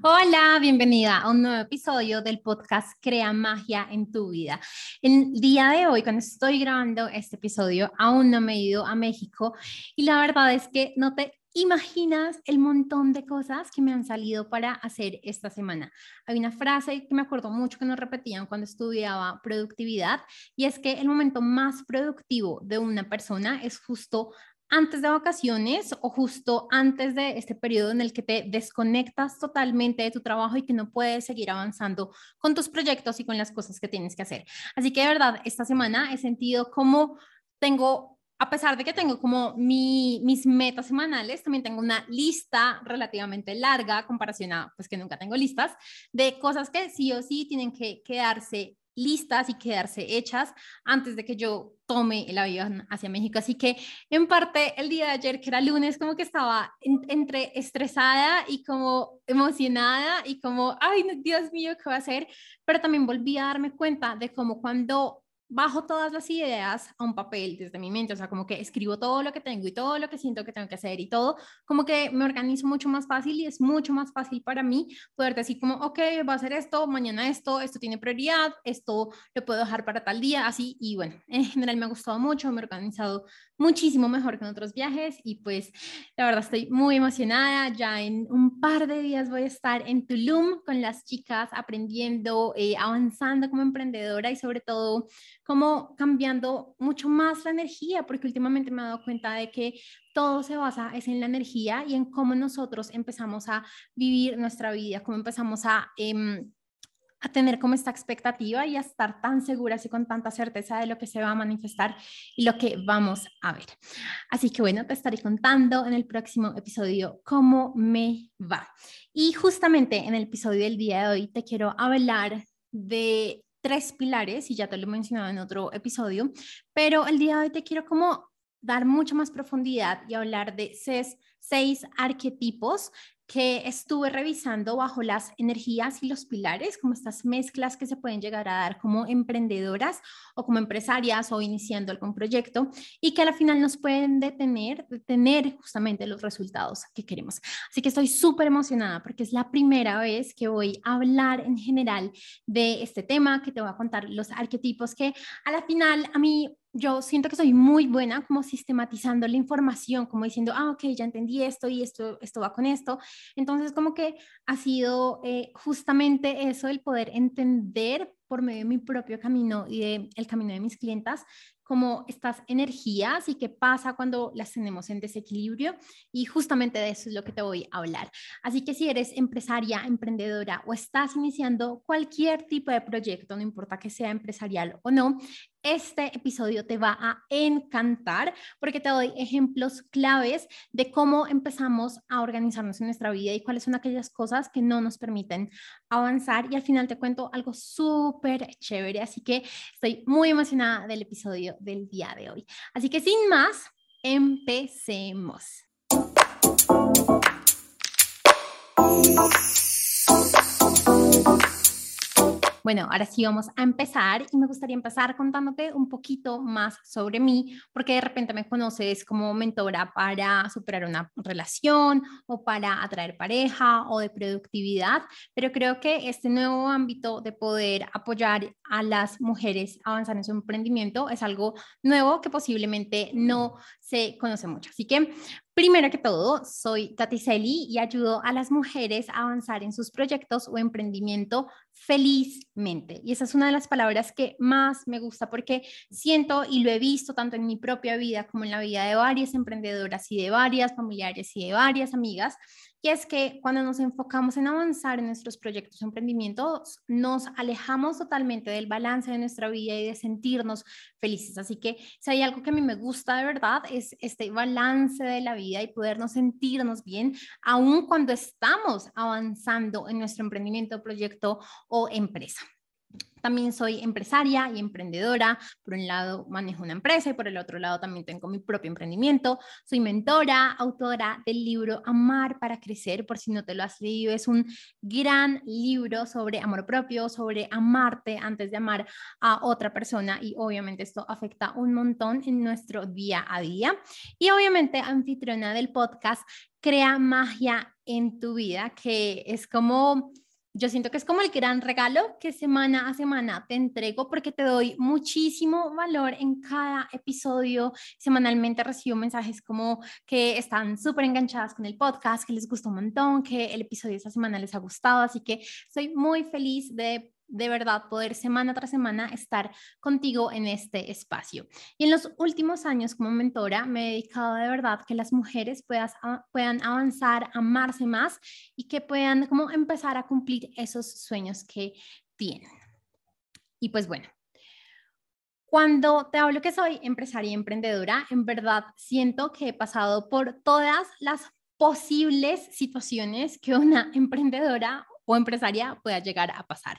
Hola, bienvenida a un nuevo episodio del podcast Crea Magia en tu vida. El día de hoy, cuando estoy grabando este episodio, aún no me he ido a México y la verdad es que no te imaginas el montón de cosas que me han salido para hacer esta semana. Hay una frase que me acuerdo mucho que nos repetían cuando estudiaba productividad y es que el momento más productivo de una persona es justo antes de vacaciones o justo antes de este periodo en el que te desconectas totalmente de tu trabajo y que no puedes seguir avanzando con tus proyectos y con las cosas que tienes que hacer. Así que de verdad, esta semana he sentido como tengo, a pesar de que tengo como mis metas semanales, también tengo una lista relativamente larga, comparación a pues que nunca tengo listas, de cosas que sí o sí tienen que quedarse listas y quedarse hechas antes de que yo tome el avión hacia México. Así que en parte el día de ayer, que era lunes, como que estaba entre estresada y como emocionada y como, ay, Dios mío, ¿qué va a hacer? Pero también volví a darme cuenta de cómo cuando bajo todas las ideas a un papel desde mi mente, o sea, como que escribo todo lo que tengo y todo lo que siento que tengo que hacer y todo, como que me organizo mucho más fácil y es mucho más fácil para mí poder decir como, ok, va a hacer esto, mañana esto, esto tiene prioridad, esto lo puedo dejar para tal día, así, y bueno, en general me ha gustado mucho, me he organizado muchísimo mejor que en otros viajes y pues la verdad estoy muy emocionada, ya en un par de días voy a estar en Tulum con las chicas aprendiendo, eh, avanzando como emprendedora y sobre todo como cambiando mucho más la energía, porque últimamente me he dado cuenta de que todo se basa es en la energía y en cómo nosotros empezamos a vivir nuestra vida, cómo empezamos a... Em, a tener como esta expectativa y a estar tan seguras y con tanta certeza de lo que se va a manifestar y lo que vamos a ver. Así que bueno, te estaré contando en el próximo episodio cómo me va. Y justamente en el episodio del día de hoy te quiero hablar de tres pilares y ya te lo he mencionado en otro episodio, pero el día de hoy te quiero como dar mucha más profundidad y hablar de seis, seis arquetipos que estuve revisando bajo las energías y los pilares, como estas mezclas que se pueden llegar a dar como emprendedoras o como empresarias o iniciando algún proyecto y que al final nos pueden detener, detener justamente los resultados que queremos. Así que estoy súper emocionada porque es la primera vez que voy a hablar en general de este tema, que te voy a contar los arquetipos que a la final a mí yo siento que soy muy buena como sistematizando la información, como diciendo, ah, ok, ya entendí esto y esto, esto va con esto. Entonces, como que ha sido eh, justamente eso, el poder entender por medio de mi propio camino y de el camino de mis clientas, como estas energías y qué pasa cuando las tenemos en desequilibrio. Y justamente de eso es lo que te voy a hablar. Así que si eres empresaria, emprendedora o estás iniciando cualquier tipo de proyecto, no importa que sea empresarial o no, este episodio te va a encantar porque te doy ejemplos claves de cómo empezamos a organizarnos en nuestra vida y cuáles son aquellas cosas que no nos permiten avanzar. Y al final te cuento algo súper chévere, así que estoy muy emocionada del episodio del día de hoy. Así que sin más, empecemos. Bueno, ahora sí vamos a empezar y me gustaría empezar contándote un poquito más sobre mí, porque de repente me conoces como mentora para superar una relación o para atraer pareja o de productividad, pero creo que este nuevo ámbito de poder apoyar a las mujeres a avanzar en su emprendimiento es algo nuevo que posiblemente no se conoce mucho. Así que Primero que todo, soy Tati Celi y ayudo a las mujeres a avanzar en sus proyectos o emprendimiento felizmente. Y esa es una de las palabras que más me gusta porque siento y lo he visto tanto en mi propia vida como en la vida de varias emprendedoras y de varias familiares y de varias amigas, y es que cuando nos enfocamos en avanzar en nuestros proyectos o emprendimientos, nos alejamos totalmente del balance de nuestra vida y de sentirnos felices. Así que si hay algo que a mí me gusta de verdad es este balance de la vida y podernos sentirnos bien, aun cuando estamos avanzando en nuestro emprendimiento, proyecto o empresa. También soy empresaria y emprendedora. Por un lado manejo una empresa y por el otro lado también tengo mi propio emprendimiento. Soy mentora, autora del libro Amar para Crecer. Por si no te lo has leído, es un gran libro sobre amor propio, sobre amarte antes de amar a otra persona y obviamente esto afecta un montón en nuestro día a día. Y obviamente anfitriona del podcast crea magia en tu vida, que es como yo siento que es como el gran regalo que semana a semana te entrego porque te doy muchísimo valor en cada episodio. Semanalmente recibo mensajes como que están súper enganchadas con el podcast, que les gustó un montón, que el episodio de esta semana les ha gustado. Así que estoy muy feliz de de verdad poder semana tras semana estar contigo en este espacio. Y en los últimos años como mentora me he dedicado de verdad que las mujeres puedan avanzar, amarse más y que puedan como empezar a cumplir esos sueños que tienen. Y pues bueno, cuando te hablo que soy empresaria y emprendedora, en verdad siento que he pasado por todas las posibles situaciones que una emprendedora o empresaria pueda llegar a pasar.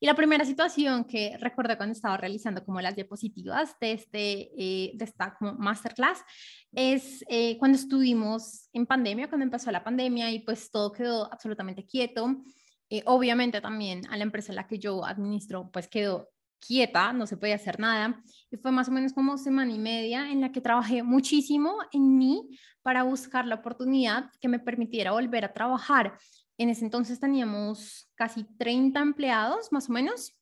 Y la primera situación que recuerdo cuando estaba realizando como las diapositivas de, este, eh, de esta masterclass es eh, cuando estuvimos en pandemia, cuando empezó la pandemia y pues todo quedó absolutamente quieto. Eh, obviamente también a la empresa en la que yo administro pues quedó quieta, no se podía hacer nada. Y fue más o menos como semana y media en la que trabajé muchísimo en mí para buscar la oportunidad que me permitiera volver a trabajar en ese entonces teníamos casi 30 empleados, más o menos,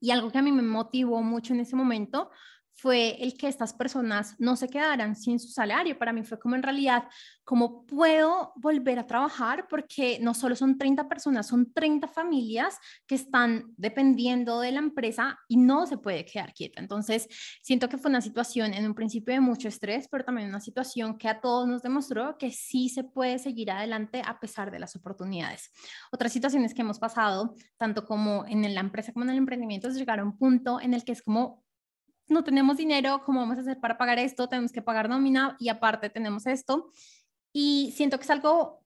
y algo que a mí me motivó mucho en ese momento fue el que estas personas no se quedaran sin su salario. Para mí fue como en realidad, ¿cómo puedo volver a trabajar? Porque no solo son 30 personas, son 30 familias que están dependiendo de la empresa y no se puede quedar quieta. Entonces, siento que fue una situación en un principio de mucho estrés, pero también una situación que a todos nos demostró que sí se puede seguir adelante a pesar de las oportunidades. Otras situaciones que hemos pasado, tanto como en la empresa como en el emprendimiento, es llegar a un punto en el que es como no tenemos dinero, ¿cómo vamos a hacer para pagar esto? Tenemos que pagar nómina y aparte tenemos esto. Y siento que es algo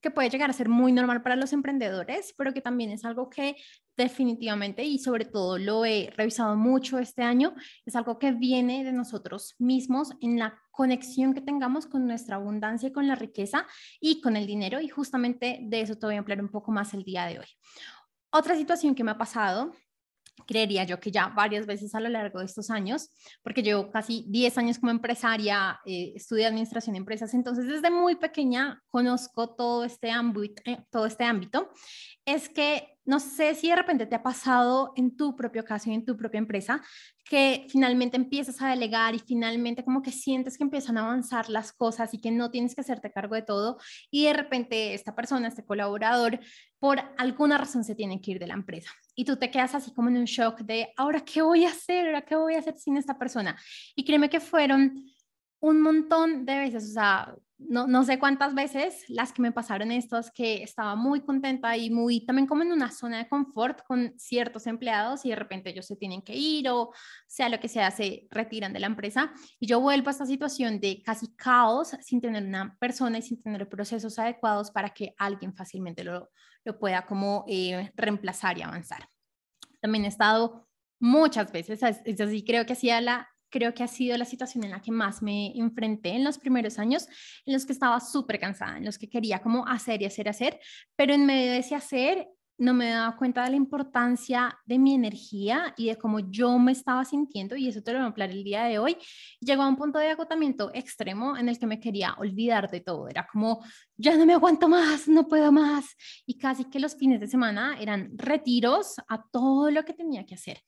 que puede llegar a ser muy normal para los emprendedores, pero que también es algo que definitivamente y sobre todo lo he revisado mucho este año, es algo que viene de nosotros mismos en la conexión que tengamos con nuestra abundancia, con la riqueza y con el dinero. Y justamente de eso te voy a hablar un poco más el día de hoy. Otra situación que me ha pasado creería yo que ya varias veces a lo largo de estos años, porque llevo casi 10 años como empresaria, eh, estudié administración de empresas, entonces desde muy pequeña conozco todo este ámbito, eh, todo este ámbito, es que no sé si de repente te ha pasado en tu propio caso y en tu propia empresa que finalmente empiezas a delegar y finalmente como que sientes que empiezan a avanzar las cosas y que no tienes que hacerte cargo de todo y de repente esta persona, este colaborador, por alguna razón se tiene que ir de la empresa y tú te quedas así como en un shock de ahora qué voy a hacer, ahora qué voy a hacer sin esta persona. Y créeme que fueron un montón de veces, o sea, no, no, sé cuántas veces las que me pasaron estos, que estaba muy contenta y muy también como en una zona de confort con ciertos empleados y de repente ellos se tienen que ir o sea lo que sea, se retiran de la empresa y yo vuelvo a esta situación de casi caos sin tener una persona y sin tener procesos adecuados para que alguien fácilmente lo, lo pueda como eh, reemplazar y avanzar. También he estado muchas veces, es así, creo que hacía la creo que ha sido la situación en la que más me enfrenté en los primeros años, en los que estaba súper cansada, en los que quería como hacer y hacer, hacer, pero en medio de ese hacer no me daba cuenta de la importancia de mi energía y de cómo yo me estaba sintiendo, y eso te lo voy a hablar el día de hoy. Llegó a un punto de agotamiento extremo en el que me quería olvidar de todo. Era como, ya no me aguanto más, no puedo más. Y casi que los fines de semana eran retiros a todo lo que tenía que hacer.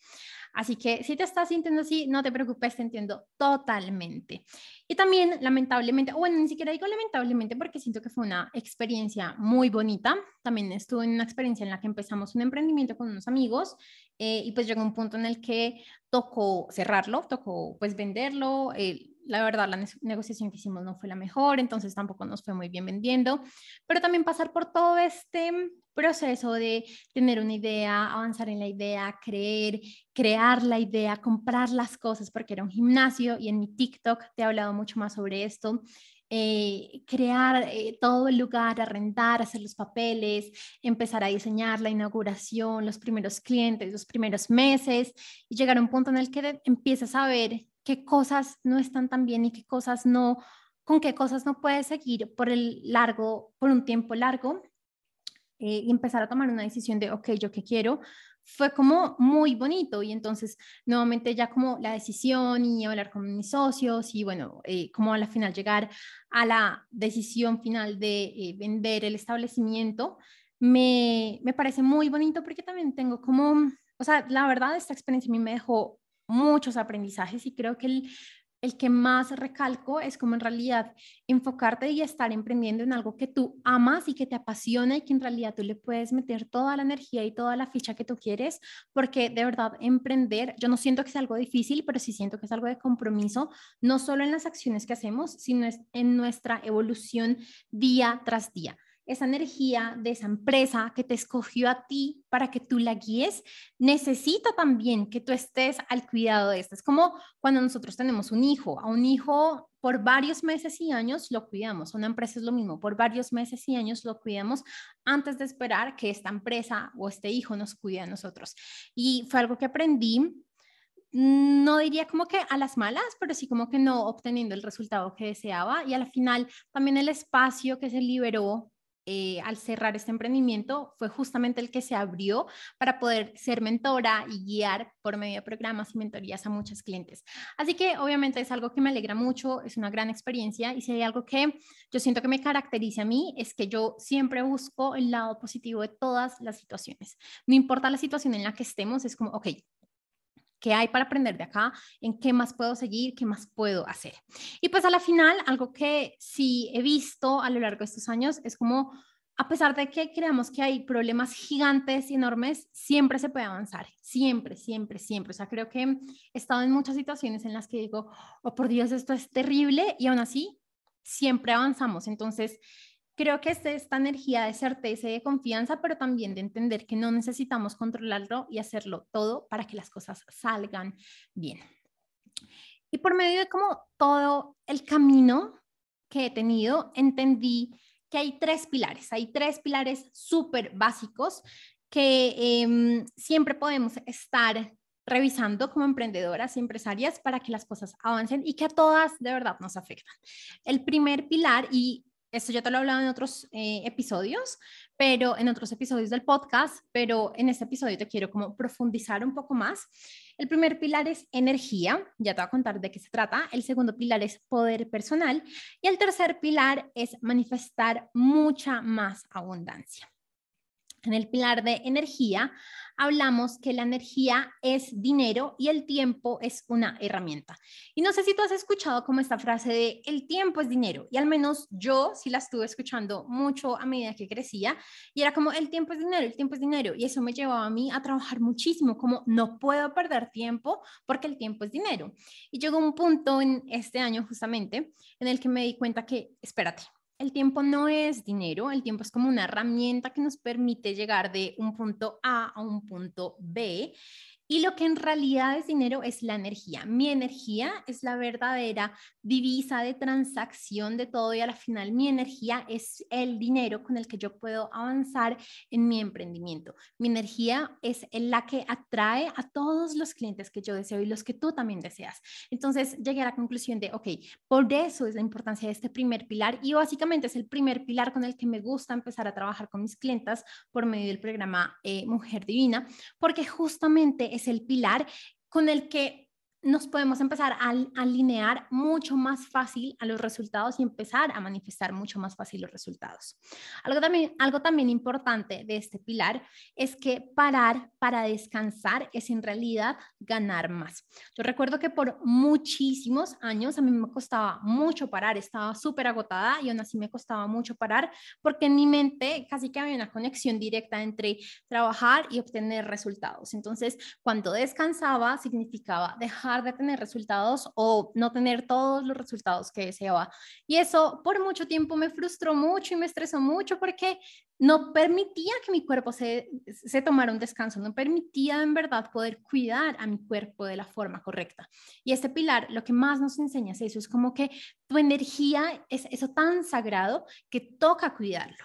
Así que si te estás sintiendo así, no te preocupes, te entiendo totalmente. Y también, lamentablemente, bueno, ni siquiera digo lamentablemente porque siento que fue una experiencia muy bonita. También estuve en una experiencia en la que empezamos un emprendimiento con unos amigos eh, y pues llegó un punto en el que tocó cerrarlo, tocó pues venderlo. Eh, la verdad, la negociación que hicimos no fue la mejor, entonces tampoco nos fue muy bien vendiendo, pero también pasar por todo este proceso de tener una idea, avanzar en la idea, creer, crear la idea, comprar las cosas, porque era un gimnasio y en mi TikTok te he hablado mucho más sobre esto. Eh, crear eh, todo el lugar, arrendar, hacer los papeles, empezar a diseñar la inauguración, los primeros clientes, los primeros meses y llegar a un punto en el que empiezas a ver qué cosas no están tan bien y qué cosas no, con qué cosas no puedes seguir por el largo, por un tiempo largo eh, y empezar a tomar una decisión de, ok, yo qué quiero, fue como muy bonito y entonces nuevamente ya como la decisión y hablar con mis socios y bueno, eh, como a la final llegar a la decisión final de eh, vender el establecimiento, me, me parece muy bonito porque también tengo como, o sea, la verdad esta experiencia a mí me dejó muchos aprendizajes y creo que el el que más recalco es como en realidad enfocarte y estar emprendiendo en algo que tú amas y que te apasiona y que en realidad tú le puedes meter toda la energía y toda la ficha que tú quieres, porque de verdad emprender, yo no siento que sea algo difícil, pero sí siento que es algo de compromiso, no solo en las acciones que hacemos, sino en nuestra evolución día tras día esa energía de esa empresa que te escogió a ti para que tú la guíes, necesita también que tú estés al cuidado de esto. Es como cuando nosotros tenemos un hijo, a un hijo por varios meses y años lo cuidamos, una empresa es lo mismo, por varios meses y años lo cuidamos antes de esperar que esta empresa o este hijo nos cuide a nosotros. Y fue algo que aprendí no diría como que a las malas, pero sí como que no obteniendo el resultado que deseaba. Y al final también el espacio que se liberó eh, al cerrar este emprendimiento fue justamente el que se abrió para poder ser mentora y guiar por medio de programas y mentorías a muchos clientes. Así que obviamente es algo que me alegra mucho, es una gran experiencia y si hay algo que yo siento que me caracteriza a mí es que yo siempre busco el lado positivo de todas las situaciones. No importa la situación en la que estemos, es como, ok, ¿Qué hay para aprender de acá? ¿En qué más puedo seguir? ¿Qué más puedo hacer? Y pues a la final, algo que sí he visto a lo largo de estos años es como, a pesar de que creamos que hay problemas gigantes y enormes, siempre se puede avanzar, siempre, siempre, siempre. O sea, creo que he estado en muchas situaciones en las que digo, oh por Dios, esto es terrible y aún así siempre avanzamos. Entonces, Creo que es esta energía de certeza y de confianza, pero también de entender que no necesitamos controlarlo y hacerlo todo para que las cosas salgan bien. Y por medio de como todo el camino que he tenido, entendí que hay tres pilares, hay tres pilares súper básicos que em, siempre podemos estar revisando como emprendedoras y empresarias para que las cosas avancen y que a todas de verdad nos afectan. El primer pilar, y esto ya te lo he hablado en otros eh, episodios, pero en otros episodios del podcast, pero en este episodio te quiero como profundizar un poco más. El primer pilar es energía, ya te voy a contar de qué se trata. El segundo pilar es poder personal y el tercer pilar es manifestar mucha más abundancia. En el pilar de energía hablamos que la energía es dinero y el tiempo es una herramienta. Y no sé si tú has escuchado como esta frase de el tiempo es dinero. Y al menos yo sí la estuve escuchando mucho a medida que crecía y era como el tiempo es dinero, el tiempo es dinero. Y eso me llevaba a mí a trabajar muchísimo, como no puedo perder tiempo porque el tiempo es dinero. Y llegó un punto en este año justamente en el que me di cuenta que, espérate, el tiempo no es dinero, el tiempo es como una herramienta que nos permite llegar de un punto A a un punto B y lo que en realidad es dinero es la energía. Mi energía es la verdadera divisa de transacción de todo y al final mi energía es el dinero con el que yo puedo avanzar en mi emprendimiento. Mi energía es la que atrae a todos los clientes que yo deseo y los que tú también deseas. Entonces llegué a la conclusión de, ok, por eso es la importancia de este primer pilar y básicamente es el primer pilar con el que me gusta empezar a trabajar con mis clientas por medio del programa eh, Mujer Divina, porque justamente es el pilar con el que nos podemos empezar a alinear mucho más fácil a los resultados y empezar a manifestar mucho más fácil los resultados. Algo también, algo también importante de este pilar es que parar para descansar es en realidad ganar más. Yo recuerdo que por muchísimos años a mí me costaba mucho parar, estaba súper agotada y aún así me costaba mucho parar porque en mi mente casi que había una conexión directa entre trabajar y obtener resultados. Entonces, cuando descansaba significaba dejar de tener resultados o no tener todos los resultados que deseaba. Y eso por mucho tiempo me frustró mucho y me estresó mucho porque no permitía que mi cuerpo se, se tomara un descanso, no permitía en verdad poder cuidar a mi cuerpo de la forma correcta. Y este pilar lo que más nos enseña es eso, es como que tu energía es eso tan sagrado que toca cuidarlo.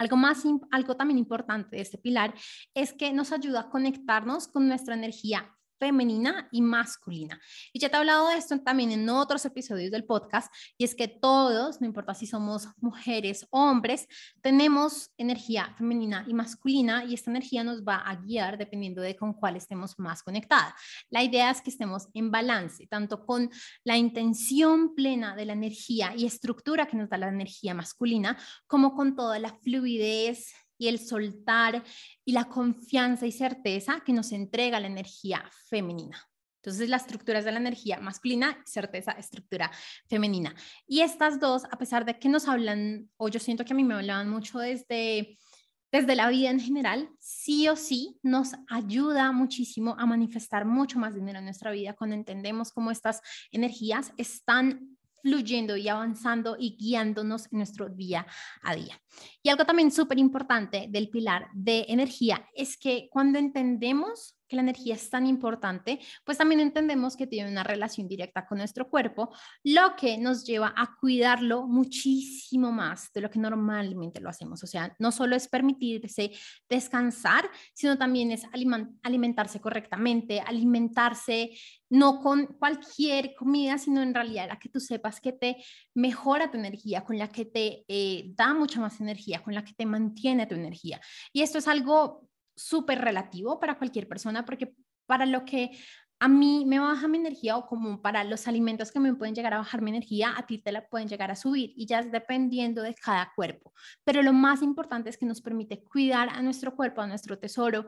Algo, más, algo también importante de este pilar es que nos ayuda a conectarnos con nuestra energía femenina y masculina. Y ya te he hablado de esto también en otros episodios del podcast, y es que todos, no importa si somos mujeres o hombres, tenemos energía femenina y masculina, y esta energía nos va a guiar dependiendo de con cuál estemos más conectadas. La idea es que estemos en balance, tanto con la intención plena de la energía y estructura que nos da la energía masculina, como con toda la fluidez y el soltar y la confianza y certeza que nos entrega la energía femenina. Entonces, la estructura es de la energía masculina, certeza, estructura femenina. Y estas dos, a pesar de que nos hablan, o yo siento que a mí me hablaban mucho desde, desde la vida en general, sí o sí nos ayuda muchísimo a manifestar mucho más dinero en nuestra vida cuando entendemos cómo estas energías están fluyendo y avanzando y guiándonos en nuestro día a día. Y algo también súper importante del pilar de energía es que cuando entendemos que la energía es tan importante, pues también entendemos que tiene una relación directa con nuestro cuerpo, lo que nos lleva a cuidarlo muchísimo más de lo que normalmente lo hacemos. O sea, no solo es permitirse descansar, sino también es alimentarse correctamente, alimentarse no con cualquier comida, sino en realidad la que tú sepas que te mejora tu energía, con la que te eh, da mucha más energía, con la que te mantiene tu energía. Y esto es algo súper relativo para cualquier persona, porque para lo que a mí me baja mi energía o como para los alimentos que me pueden llegar a bajar mi energía, a ti te la pueden llegar a subir y ya es dependiendo de cada cuerpo. Pero lo más importante es que nos permite cuidar a nuestro cuerpo, a nuestro tesoro.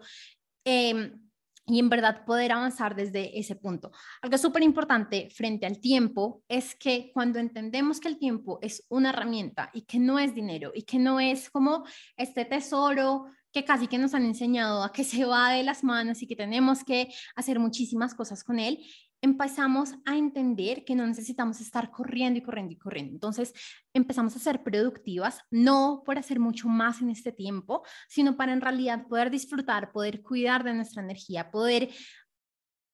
Em, y en verdad poder avanzar desde ese punto. Algo súper importante frente al tiempo es que cuando entendemos que el tiempo es una herramienta y que no es dinero y que no es como este tesoro que casi que nos han enseñado a que se va de las manos y que tenemos que hacer muchísimas cosas con él, empezamos a entender que no necesitamos estar corriendo y corriendo y corriendo. Entonces empezamos a ser productivas, no por hacer mucho más en este tiempo, sino para en realidad poder disfrutar, poder cuidar de nuestra energía, poder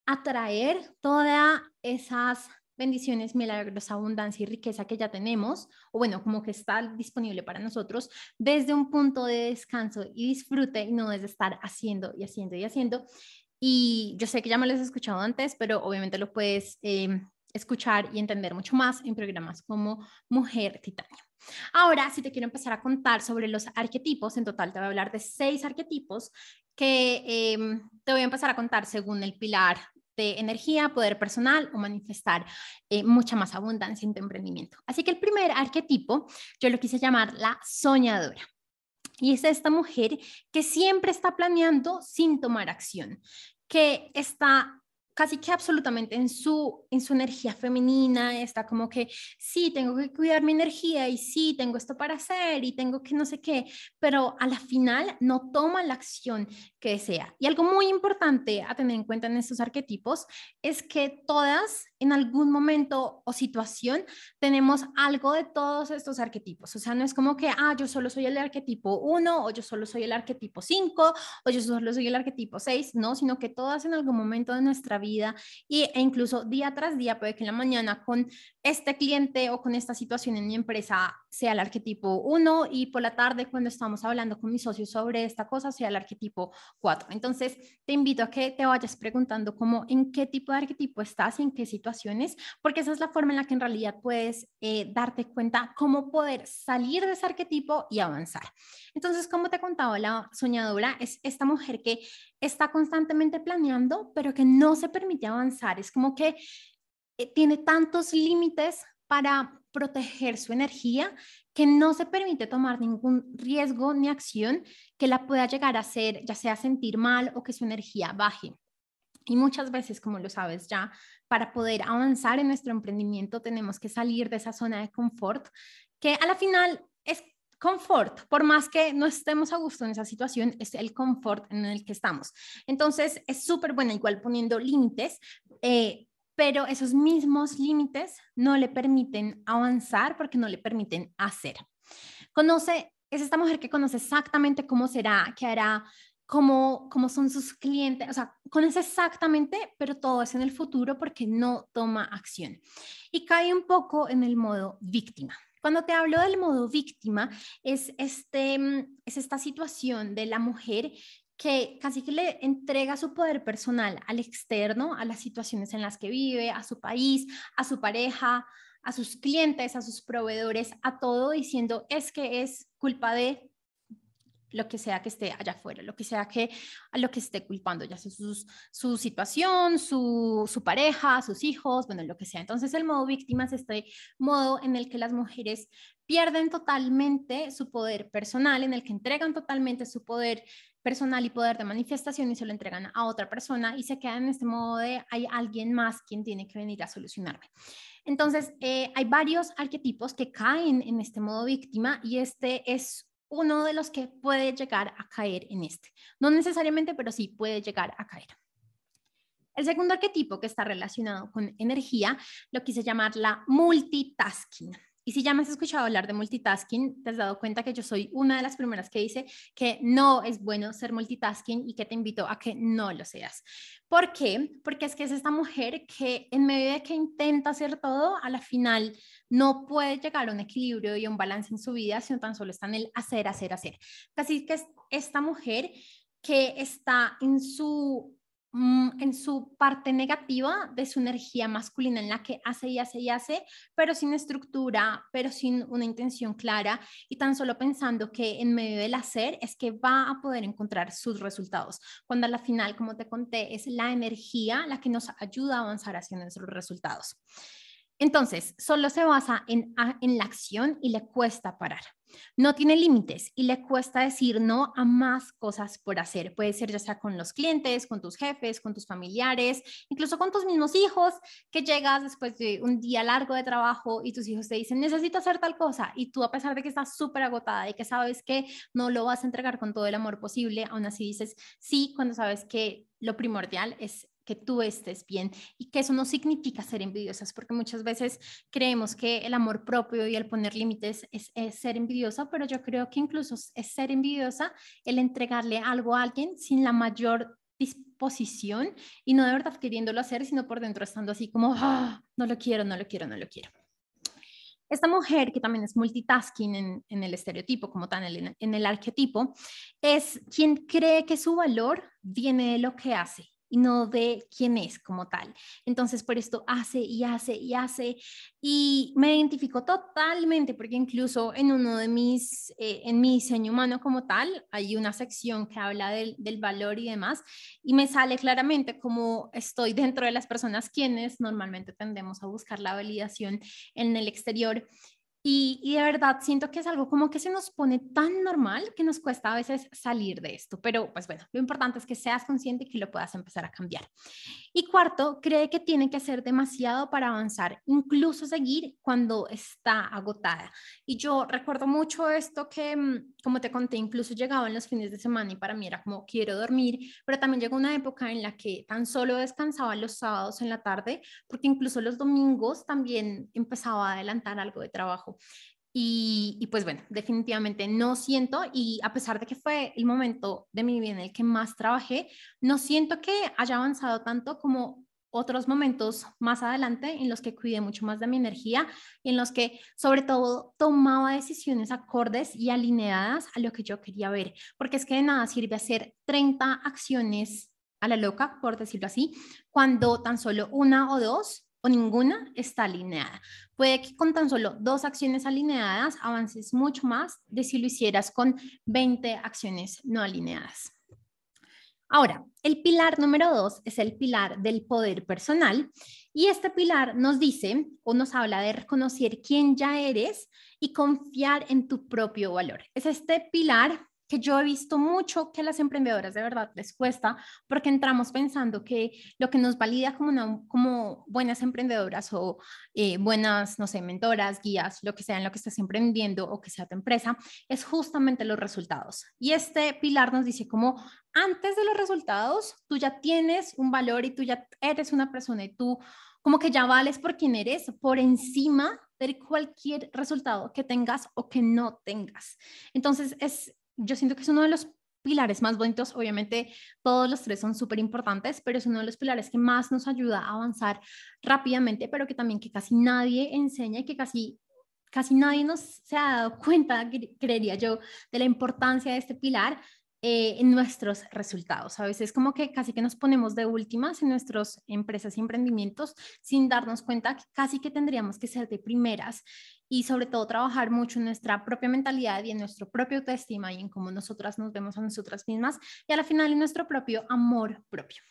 atraer todas esas bendiciones, milagros, abundancia y riqueza que ya tenemos, o bueno, como que está disponible para nosotros, desde un punto de descanso y disfrute y no desde estar haciendo y haciendo y haciendo. Y yo sé que ya me lo has escuchado antes, pero obviamente lo puedes eh, escuchar y entender mucho más en programas como Mujer Titanio. Ahora, si te quiero empezar a contar sobre los arquetipos, en total te voy a hablar de seis arquetipos que eh, te voy a empezar a contar según el pilar energía, poder personal o manifestar eh, mucha más abundancia en tu emprendimiento. Así que el primer arquetipo yo lo quise llamar la soñadora. Y es esta mujer que siempre está planeando sin tomar acción, que está casi que absolutamente en su, en su energía femenina, está como que sí, tengo que cuidar mi energía y sí, tengo esto para hacer y tengo que no sé qué, pero a la final no toma la acción que desea. Y algo muy importante a tener en cuenta en estos arquetipos es que todas en algún momento o situación tenemos algo de todos estos arquetipos. O sea, no es como que, ah, yo solo soy el arquetipo 1 o yo solo soy el arquetipo 5 o yo solo soy el arquetipo 6, no, sino que todas en algún momento de nuestra vida y, e incluso día tras día, puede que en la mañana con este cliente o con esta situación en mi empresa sea el arquetipo 1 y por la tarde cuando estamos hablando con mis socios sobre esta cosa sea el arquetipo 4. Entonces, te invito a que te vayas preguntando cómo, en qué tipo de arquetipo estás y en qué situaciones, porque esa es la forma en la que en realidad puedes eh, darte cuenta cómo poder salir de ese arquetipo y avanzar. Entonces, como te contaba, la soñadora es esta mujer que está constantemente planeando, pero que no se permite avanzar. Es como que tiene tantos límites para proteger su energía que no se permite tomar ningún riesgo ni acción que la pueda llegar a hacer, ya sea sentir mal o que su energía baje. Y muchas veces, como lo sabes ya, para poder avanzar en nuestro emprendimiento tenemos que salir de esa zona de confort, que a la final es confort, por más que no estemos a gusto en esa situación, es el confort en el que estamos. Entonces, es súper bueno igual poniendo límites, eh, pero esos mismos límites no le permiten avanzar porque no le permiten hacer. Conoce, es esta mujer que conoce exactamente cómo será, qué hará, cómo, cómo son sus clientes, o sea, conoce exactamente, pero todo es en el futuro porque no toma acción. Y cae un poco en el modo víctima. Cuando te hablo del modo víctima, es, este, es esta situación de la mujer que casi que le entrega su poder personal al externo, a las situaciones en las que vive, a su país, a su pareja, a sus clientes, a sus proveedores, a todo diciendo es que es culpa de lo que sea que esté allá afuera, lo que sea que a lo que esté culpando, ya sea su, situación, su, su, pareja, sus hijos, bueno, lo que sea. Entonces el modo víctima es este modo en el que las mujeres pierden totalmente su poder personal, en el que entregan totalmente su poder personal y poder de manifestación y se lo entregan a otra persona y se quedan en este modo de hay alguien más quien tiene que venir a solucionarme. Entonces, eh, hay varios arquetipos que caen en este modo víctima y este es uno de los que puede llegar a caer en este. No necesariamente, pero sí puede llegar a caer. El segundo arquetipo que está relacionado con energía lo quise llamar la multitasking. Y si ya me has escuchado hablar de multitasking, te has dado cuenta que yo soy una de las primeras que dice que no es bueno ser multitasking y que te invito a que no lo seas. ¿Por qué? Porque es que es esta mujer que en medio de que intenta hacer todo, a la final no puede llegar a un equilibrio y un balance en su vida, sino tan solo está en el hacer, hacer, hacer. Casi que es esta mujer que está en su en su parte negativa de su energía masculina en la que hace y hace y hace, pero sin estructura, pero sin una intención clara y tan solo pensando que en medio del hacer es que va a poder encontrar sus resultados, cuando a la final, como te conté, es la energía la que nos ayuda a avanzar hacia nuestros resultados. Entonces, solo se basa en, en, la acción y le cuesta parar. No tiene límites y le cuesta decir no a más cosas por hacer. Puede ser ya sea con los clientes, con tus jefes, con tus familiares, incluso con tus mismos hijos, que llegas después de un día largo de trabajo y tus hijos te dicen, necesito hacer tal cosa. Y tú a pesar de que estás súper agotada y que sabes que no lo vas a entregar con todo el amor posible, aún así dices sí cuando sabes que lo primordial es que tú estés bien y que eso no significa ser envidiosas, porque muchas veces creemos que el amor propio y el poner límites es, ser envidiosa, pero yo creo que incluso es ser envidiosa el entregarle algo a alguien sin la mayor disposición y no de verdad queriéndolo hacer, sino por dentro estando así como, ah, no lo quiero, no lo quiero, no lo quiero. Esta mujer, que también es multitasking en, el estereotipo, como tal, en en el arquetipo, es quien cree que su valor viene de lo que hace y no de quién es como tal. Entonces, por esto hace y hace y hace y me identifico totalmente porque incluso en uno de mis, eh, en mi diseño humano como tal, hay una sección que habla del, valor y demás y me sale claramente como estoy dentro de las personas quienes normalmente tendemos a buscar la validación en el exterior y, de verdad siento que es algo como que se nos pone tan normal que nos cuesta a veces salir de esto. Pero pues bueno, lo importante es que seas consciente y que lo puedas empezar a cambiar. Y cuarto, cree que tiene que hacer demasiado para avanzar, incluso seguir cuando está agotada. Y yo recuerdo mucho esto que, mm, como te conté, incluso llegaba en los fines de semana y para mí era como quiero dormir, pero también llegó una época en la que tan solo descansaba los sábados en la tarde, porque incluso los domingos también empezaba a adelantar algo de trabajo. Y, pues bueno, definitivamente no siento, y a pesar de que fue el momento de mi vida en el que más trabajé, no siento que haya avanzado tanto como otros momentos más adelante en los que cuidé mucho más de mi energía y en los que sobre todo tomaba decisiones acordes y alineadas a lo que yo quería ver, porque es que de nada sirve hacer 30 acciones a la loca, por decirlo así, cuando tan solo una o dos o ninguna está alineada. Puede que con tan solo dos acciones alineadas avances mucho más de si lo hicieras con 20 acciones no alineadas. Ahora, el pilar número dos es el pilar del poder personal y este pilar nos dice o nos habla de reconocer quién ya eres y confiar en tu propio valor. Es este pilar que yo he visto mucho que a las emprendedoras de verdad les cuesta porque entramos pensando que lo que nos valida como, como buenas emprendedoras o eh, buenas, no sé, mentoras, guías, lo que sea en lo que estés emprendiendo o que sea tu empresa, es justamente los resultados. Y este pilar nos dice como antes de los resultados, tú ya tienes un valor y tú ya eres una persona y tú como que ya vales por quien eres por encima de cualquier resultado que tengas o que no tengas. Entonces, es yo siento que es uno de los pilares más bonitos. Obviamente todos los tres son súper importantes, pero es uno de los pilares que más nos ayuda a avanzar rápidamente, pero que también que casi nadie enseña y que casi casi nadie nos se ha dado cuenta, creería yo, de la importancia de este pilar eh, en nuestros resultados. A veces como que casi que nos ponemos de últimas en nuestras empresas y emprendimientos sin darnos cuenta que casi que tendríamos que ser de primeras y sobre todo trabajar mucho en nuestra propia mentalidad y en nuestro propio autoestima y en cómo nosotras nos vemos a nosotras mismas y a la final en nuestro propio amor propio.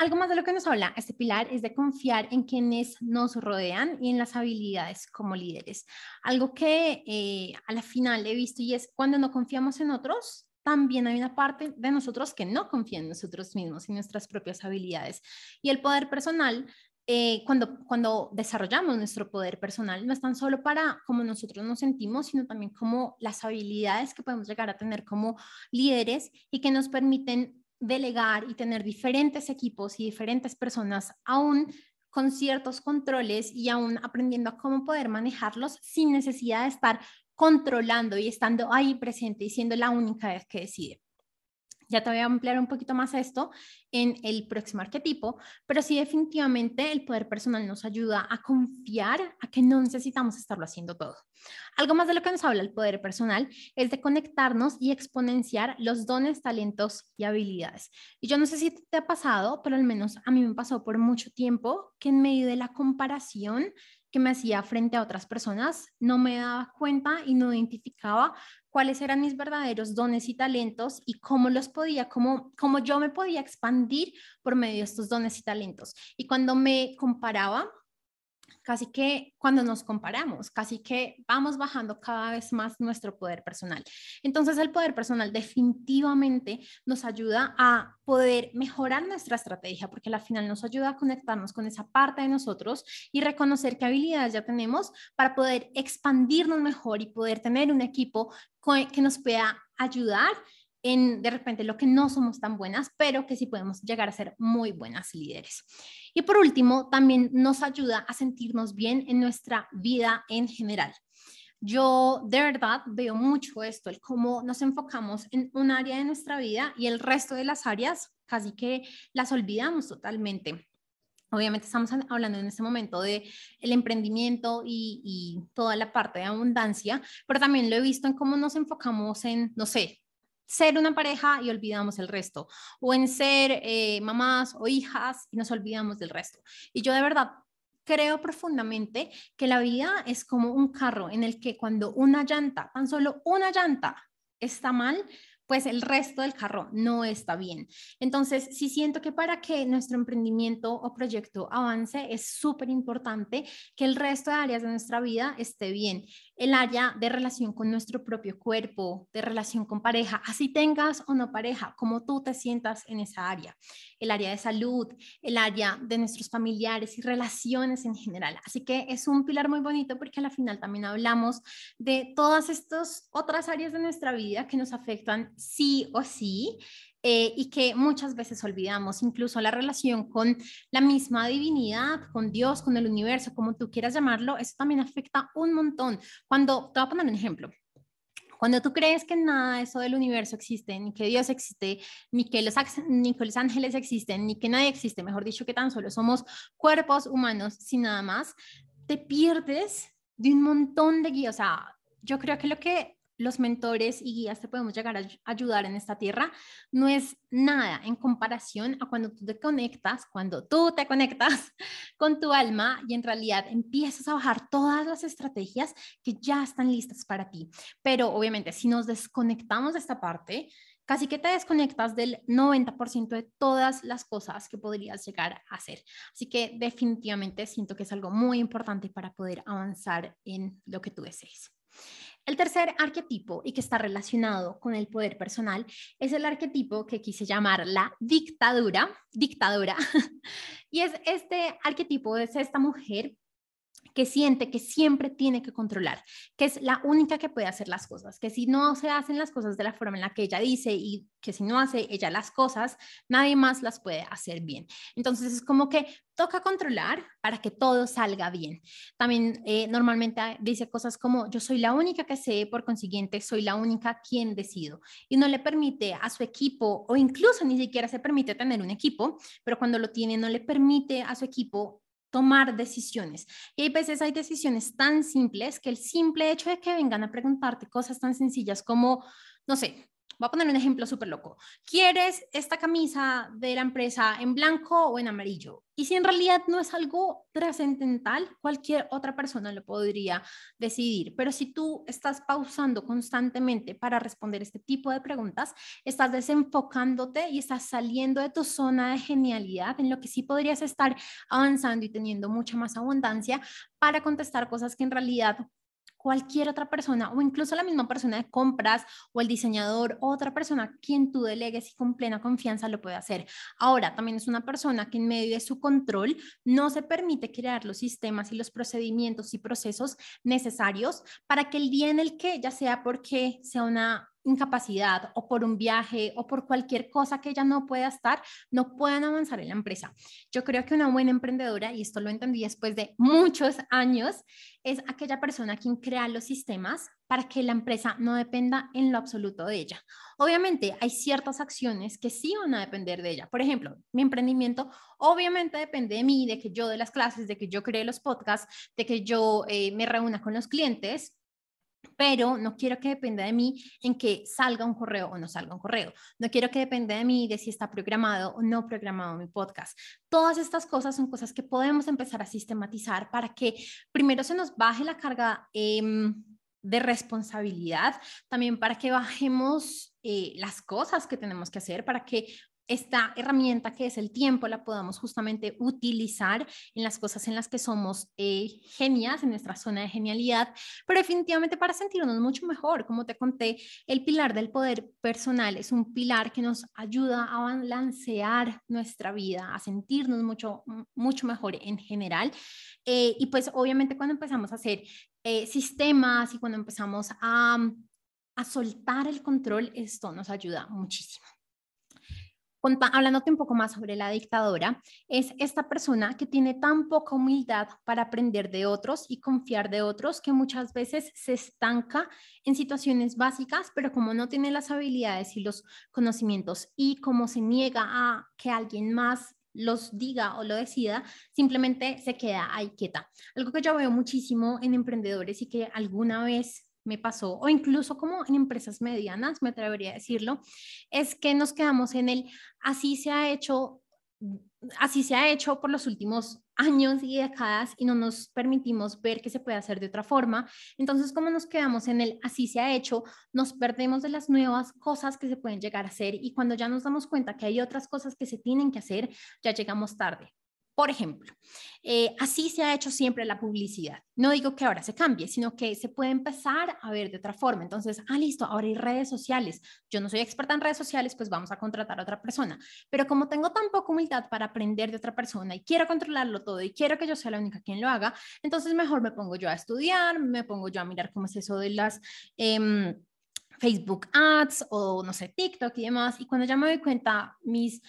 Algo más de lo que nos habla este pilar es de confiar en quienes nos rodean y en las habilidades como líderes. Algo que eh, a la final he visto y es cuando no confiamos en otros, también hay una parte de nosotros que no confía en nosotros mismos y nuestras propias habilidades. Y el poder personal, eh, cuando, cuando desarrollamos nuestro poder personal, no es tan solo para cómo nosotros nos sentimos, sino también como las habilidades que podemos llegar a tener como líderes y que nos permiten delegar y tener diferentes equipos y diferentes personas aún con ciertos controles y aún aprendiendo a cómo poder manejarlos sin necesidad de estar controlando y estando ahí presente y siendo la única vez que decide. Ya te voy a ampliar un poquito más esto en el próximo arquetipo, pero sí definitivamente el poder personal nos ayuda a confiar a que no necesitamos estarlo haciendo todo. Algo más de lo que nos habla el poder personal es de conectarnos y exponenciar los dones, talentos y habilidades. Y yo no sé si te ha pasado, pero al menos a mí me pasó por mucho tiempo que en medio de la comparación que me hacía frente a otras personas, no me daba cuenta y no identificaba cuáles eran mis verdaderos dones y talentos y cómo los podía, cómo, cómo yo me podía expandir por medio de estos dones y talentos. Y cuando me comparaba, casi que cuando nos comparamos, casi que vamos bajando cada vez más nuestro poder personal. Entonces el poder personal definitivamente nos ayuda a poder mejorar nuestra estrategia porque al final nos ayuda a conectarnos con esa parte de nosotros y reconocer qué habilidades ya tenemos para poder expandirnos mejor y poder tener un equipo que nos pueda ayudar en de repente lo que no somos tan buenas, pero que sí podemos llegar a ser muy buenas líderes. Y por último, también nos ayuda a sentirnos bien en nuestra vida en general. Yo de verdad veo mucho esto, el cómo nos enfocamos en un área de nuestra vida y el resto de las áreas casi que las olvidamos totalmente. Obviamente estamos hablando en este momento de el emprendimiento y, y, toda la parte de abundancia, pero también lo he visto en cómo nos enfocamos en, no sé, ser una pareja y olvidamos el resto, o en ser eh, mamás o hijas y nos olvidamos del resto. Y yo de verdad creo profundamente que la vida es como un carro en el que cuando una llanta, tan solo una llanta, está mal, pues el resto del carro no está bien. Entonces, sí siento que para que nuestro emprendimiento o proyecto avance es súper importante que el resto de áreas de nuestra vida esté bien. El área de relación con nuestro propio cuerpo, de relación con pareja, así tengas o no pareja, como tú te sientas en esa área. El área de salud, el área de nuestros familiares y relaciones en general. Así que es un pilar muy bonito porque al final también hablamos de todas estas otras áreas de nuestra vida que nos afectan sí o sí eh, y que muchas veces olvidamos, incluso la relación con la misma divinidad, con Dios, con el universo, como tú quieras llamarlo, eso también afecta un montón. Cuando, te voy a poner un ejemplo. Cuando tú crees que nada de eso del universo existe, ni que Dios existe, ni que, los, ni que los ángeles existen, ni que nadie existe, mejor dicho, que tan solo somos cuerpos humanos sin nada más, te pierdes de un montón de guías. O sea, yo creo que lo que los mentores y guías te podemos llegar a ayudar en esta tierra, no es nada en comparación a cuando tú te conectas, cuando tú te conectas con tu alma y en realidad empiezas a bajar todas las estrategias que ya están listas para ti. Pero obviamente, si nos desconectamos de esta parte, casi que te desconectas del 90% de todas las cosas que podrías llegar a hacer. Así que definitivamente siento que es algo muy importante para poder avanzar en lo que tú desees. El tercer arquetipo y que está relacionado con el poder personal es el arquetipo que quise llamar la dictadura, dictadura. y es este arquetipo, es esta mujer que siente que siempre tiene que controlar, que es la única que puede hacer las cosas, que si no se hacen las cosas de la forma en la que ella dice y que si no hace ella las cosas, nadie más las puede hacer bien. Entonces es como que toca controlar para que todo salga bien. También eh, normalmente dice cosas como yo soy la única que sé, por consiguiente soy la única quien decido y no le permite a su equipo o incluso ni siquiera se permite tener un equipo, pero cuando lo tiene no le permite a su equipo tomar decisiones. Y hay veces hay decisiones tan simples que el simple hecho de que vengan a preguntarte cosas tan sencillas como, no sé, voy a poner un ejemplo súper loco. ¿Quieres esta camisa de la empresa en blanco o en amarillo? Y si en realidad no es algo trascendental, cualquier otra persona lo podría decidir. Pero si tú estás pausando constantemente para responder este tipo de preguntas, estás desenfocándote y estás saliendo de tu zona de genialidad en lo que sí podrías estar avanzando y teniendo mucha más abundancia para contestar cosas que en realidad cualquier otra persona o incluso la misma persona de compras o el diseñador o otra persona quien tú delegues y con plena confianza lo puede hacer. Ahora, también es una persona que en medio de su control no se permite crear los sistemas y los procedimientos y procesos necesarios para que el día en el que, ya sea porque sea una incapacidad o por un viaje o por cualquier cosa que ella no pueda estar, no puedan avanzar en la empresa. Yo creo que una buena emprendedora, y esto lo entendí después de muchos años, es aquella persona quien crea los sistemas para que la empresa no dependa en lo absoluto de ella. Obviamente hay ciertas acciones que sí van a depender de ella. Por ejemplo, mi emprendimiento obviamente depende de mí, de que yo de las clases, de que yo cree los podcasts, de que yo eh, me reúna con los clientes, pero no quiero que dependa de mí en que salga un correo o no salga un correo. No quiero que dependa de mí de si está programado o no programado mi podcast. Todas estas cosas son cosas que podemos empezar a sistematizar para que primero se nos baje la carga em, de responsabilidad, también para que bajemos eh, las cosas que tenemos que hacer, para que esta herramienta que es el tiempo la podamos justamente utilizar en las cosas en las que somos eh, genias, en nuestra zona de genialidad, pero definitivamente para sentirnos mucho mejor. Como te conté, el pilar del poder personal es un pilar que nos ayuda a balancear nuestra vida, a sentirnos mucho, mucho mejor en general. Eh, y pues obviamente cuando empezamos a hacer eh, sistemas y cuando empezamos a, a soltar el control, esto nos ayuda muchísimo hablándote un poco más sobre la dictadora, es esta persona que tiene tan poca humildad para aprender de otros y confiar de otros que muchas veces se estanca en situaciones básicas, pero como no tiene las habilidades y los conocimientos y como se niega a que alguien más los diga o lo decida, simplemente se queda ahí quieta. Algo que yo veo muchísimo en emprendedores y que alguna vez me pasó, o incluso como en empresas medianas, me atrevería a decirlo, es que nos quedamos en el así se ha hecho, así se ha hecho por los últimos años y décadas y no nos permitimos ver que se puede hacer de otra forma. Entonces, como nos quedamos en el así se ha hecho, nos perdemos de las nuevas cosas que se pueden llegar a hacer y cuando ya nos damos cuenta que hay otras cosas que se tienen que hacer, ya llegamos tarde. Por ejemplo, eh, así se ha hecho siempre la publicidad. No digo que ahora se cambie, sino que se puede empezar a ver de otra forma. Entonces, ah, listo, ahora hay redes sociales. Yo no soy experta en redes sociales, pues vamos a contratar a otra persona. Pero como tengo tan poca humildad para aprender de otra persona y quiero controlarlo todo y quiero que yo sea la única quien lo haga, entonces mejor me pongo yo a estudiar, me pongo yo a mirar cómo es eso de las... Em, Facebook Ads o no sé, TikTok y demás. Y cuando ya me doy cuenta, mis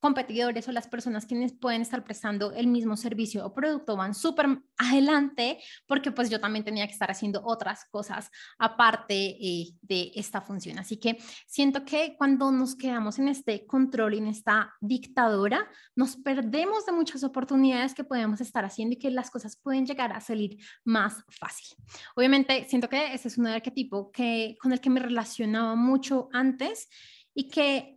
competidores o las personas quienes pueden estar prestando el mismo servicio o producto van súper adelante porque pues yo también tenía que estar haciendo otras cosas aparte eh, de esta función. Así que siento que cuando nos quedamos en este control y en esta dictadura, nos perdemos de muchas oportunidades que podemos estar haciendo y que las cosas pueden llegar a salir más fácil. Obviamente siento que ese es un arquetipo que, con el que me relacionaba mucho antes y que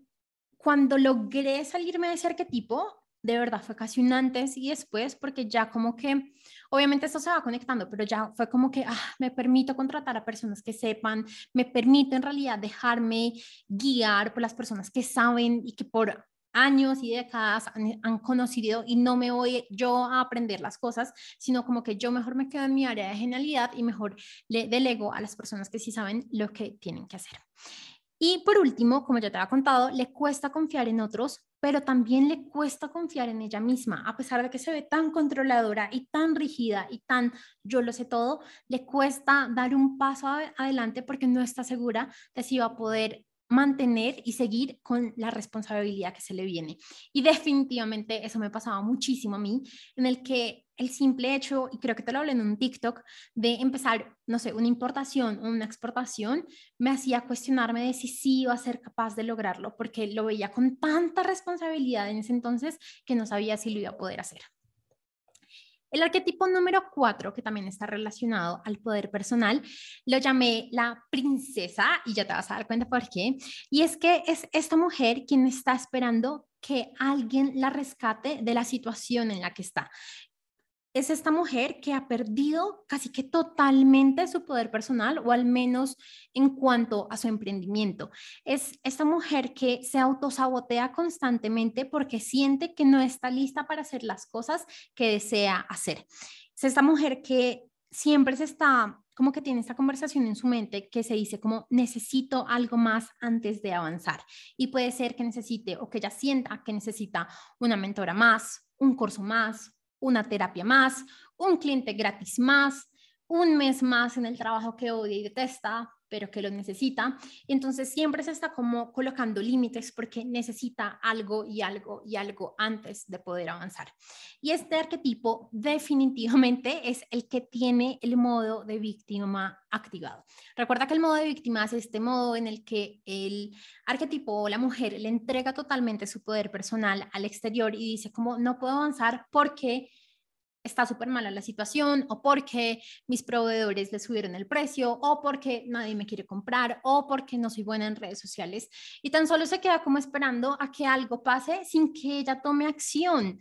cuando logré salirme de ese arquetipo, de verdad fue casi un antes y después, porque ya como que, obviamente esto se va conectando, pero ya fue como que ah, me permito contratar a personas que sepan, me permito en realidad dejarme guiar por las personas que saben y que por años y décadas han, han, conocido y no me voy yo a aprender las cosas, sino como que yo mejor me quedo en mi área de genialidad y mejor le delego a las personas que sí saben lo que tienen que hacer. Y por último, como ya te había contado, le cuesta confiar en otros, pero también le cuesta confiar en ella misma, a pesar de que se ve tan controladora y tan rígida y tan yo lo sé todo, le cuesta dar un paso adelante porque no está segura de si va a poder mantener y seguir con la responsabilidad que se le viene. Y definitivamente eso me pasaba muchísimo a mí, en el que el simple hecho, y creo que te lo hablé en un TikTok, de empezar, no sé, una importación o una exportación, me hacía cuestionarme de si sí iba a ser capaz de lograrlo, porque lo veía con tanta responsabilidad en ese entonces que no sabía si lo iba a poder hacer. El arquetipo número cuatro, que también está relacionado al poder personal, lo llamé la princesa y ya te vas a dar cuenta por qué. Y es que es esta mujer quien está esperando que alguien la rescate de la situación en la que está es esta mujer que ha perdido casi que totalmente su poder personal o al menos en cuanto a su emprendimiento. Es esta mujer que se autosabotea constantemente porque siente que no está lista para hacer las cosas que desea hacer. Es esta mujer que siempre se está como que tiene esta conversación en su mente que se dice como necesito algo más antes de avanzar y puede ser que necesite o que ella sienta que necesita una mentora más, un curso más, una terapia más, un cliente gratis más, un mes más en el trabajo que odia y detesta, pero que lo necesita. Entonces siempre se está como colocando límites porque necesita algo y algo y algo antes de poder avanzar. Y este arquetipo definitivamente es el que tiene el modo de víctima activado. Recuerda que el modo de víctima es este modo en el que el arquetipo o la mujer le entrega totalmente su poder personal al exterior y dice como no puedo avanzar porque está súper mala la situación o porque mis proveedores le subieron el precio o porque nadie me quiere comprar o porque no soy buena en redes sociales y tan solo se queda como esperando a que algo pase sin que ella tome acción.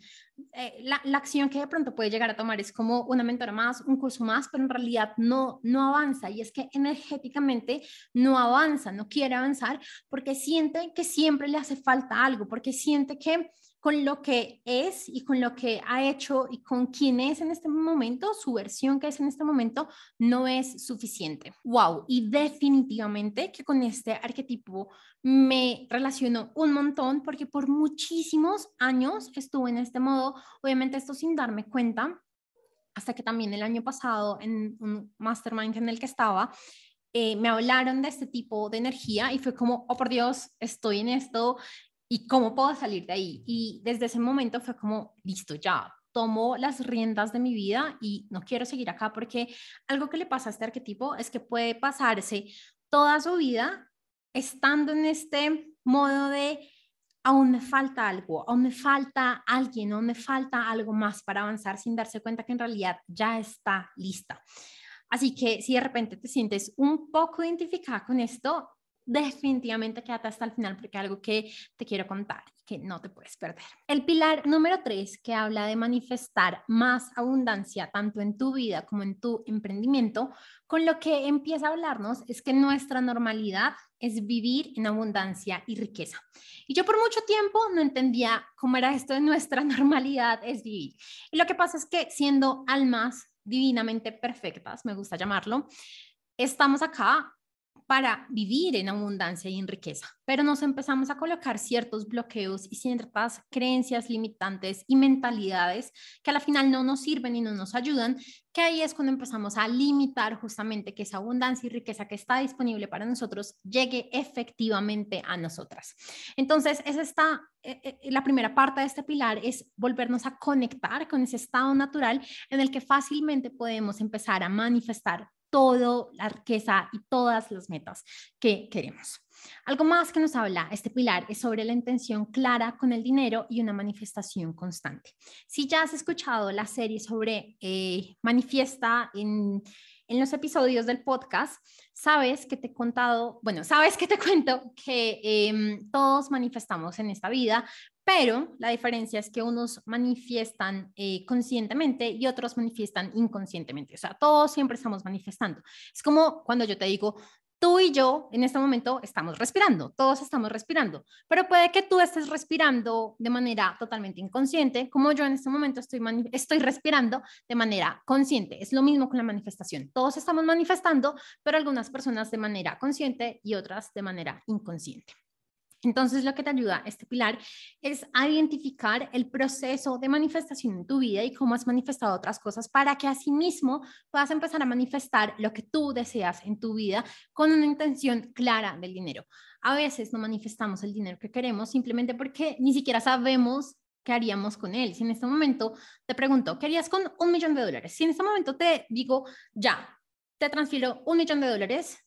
Eh, la, la, acción que de pronto puede llegar a tomar es como una mentora más, un curso más, pero en realidad no, no avanza y es que energéticamente no avanza, no quiere avanzar porque siente que siempre le hace falta algo, porque siente que con lo que es y con lo que ha hecho y con quién es en este momento, su versión que es en este momento, no es suficiente. Wow, y definitivamente que con este arquetipo me relaciono un montón porque por muchísimos años estuve en este modo, obviamente esto sin darme cuenta, hasta que también el año pasado en un mastermind en el que estaba, eh, me hablaron de este tipo de energía y fue como, oh por Dios, estoy en esto, ¿Y cómo puedo salir de ahí? Y desde ese momento fue como, listo, ya tomo las riendas de mi vida y no quiero seguir acá porque algo que le pasa a este arquetipo es que puede pasarse toda su vida estando en este modo de aún me falta algo, aún me falta alguien, aún me falta algo más para avanzar sin darse cuenta que en realidad ya está lista. Así que si de repente te sientes un poco identificada con esto, definitivamente quédate hasta el final porque algo que te quiero contar que no te puedes perder. El pilar número tres que habla de manifestar más abundancia tanto en tu vida como en tu emprendimiento, con lo que empieza a hablarnos es que nuestra normalidad es vivir en abundancia y riqueza. Y yo por mucho tiempo no entendía cómo era esto de nuestra normalidad es vivir. Y lo que pasa es que siendo almas divinamente perfectas, me gusta llamarlo, estamos acá para vivir en abundancia y en riqueza, pero nos empezamos a colocar ciertos bloqueos y ciertas creencias limitantes y mentalidades que a la final no nos sirven y no nos ayudan, que ahí es cuando empezamos a limitar justamente que esa abundancia y riqueza que está disponible para nosotros llegue efectivamente a nosotras. Entonces, esa está eh, eh, la primera parte de este pilar es volvernos a conectar con ese estado natural en el que fácilmente podemos empezar a manifestar toda la riqueza y todas las metas que queremos. Algo más que nos habla este pilar es sobre la intención clara con el dinero y una manifestación constante. Si ya has escuchado la serie sobre eh, manifiesta en, en los episodios del podcast, sabes que te he contado, bueno, sabes que te cuento que em, todos manifestamos en esta vida, pero la diferencia es que unos manifiestan eh, conscientemente y otros manifiestan inconscientemente. O sea, todos siempre estamos manifestando. Es como cuando yo te digo, tú y yo en este momento estamos respirando, todos estamos respirando, pero puede que tú estés respirando de manera totalmente inconsciente, como yo en este momento estoy, estoy respirando de manera consciente. Es lo mismo con la manifestación. Todos estamos manifestando, pero algunas personas de manera consciente y otras de manera inconsciente. Entonces, lo que te ayuda este pilar es a identificar el proceso de manifestación en tu vida y cómo has manifestado otras cosas para que asimismo puedas empezar a manifestar lo que tú deseas en tu vida con una intención clara del dinero. A veces no manifestamos el dinero que queremos simplemente porque ni siquiera sabemos qué haríamos con él. Si en este momento te pregunto, ¿qué harías con un millón de dólares? Si en este momento te digo, ya, te transfiero un millón de dólares,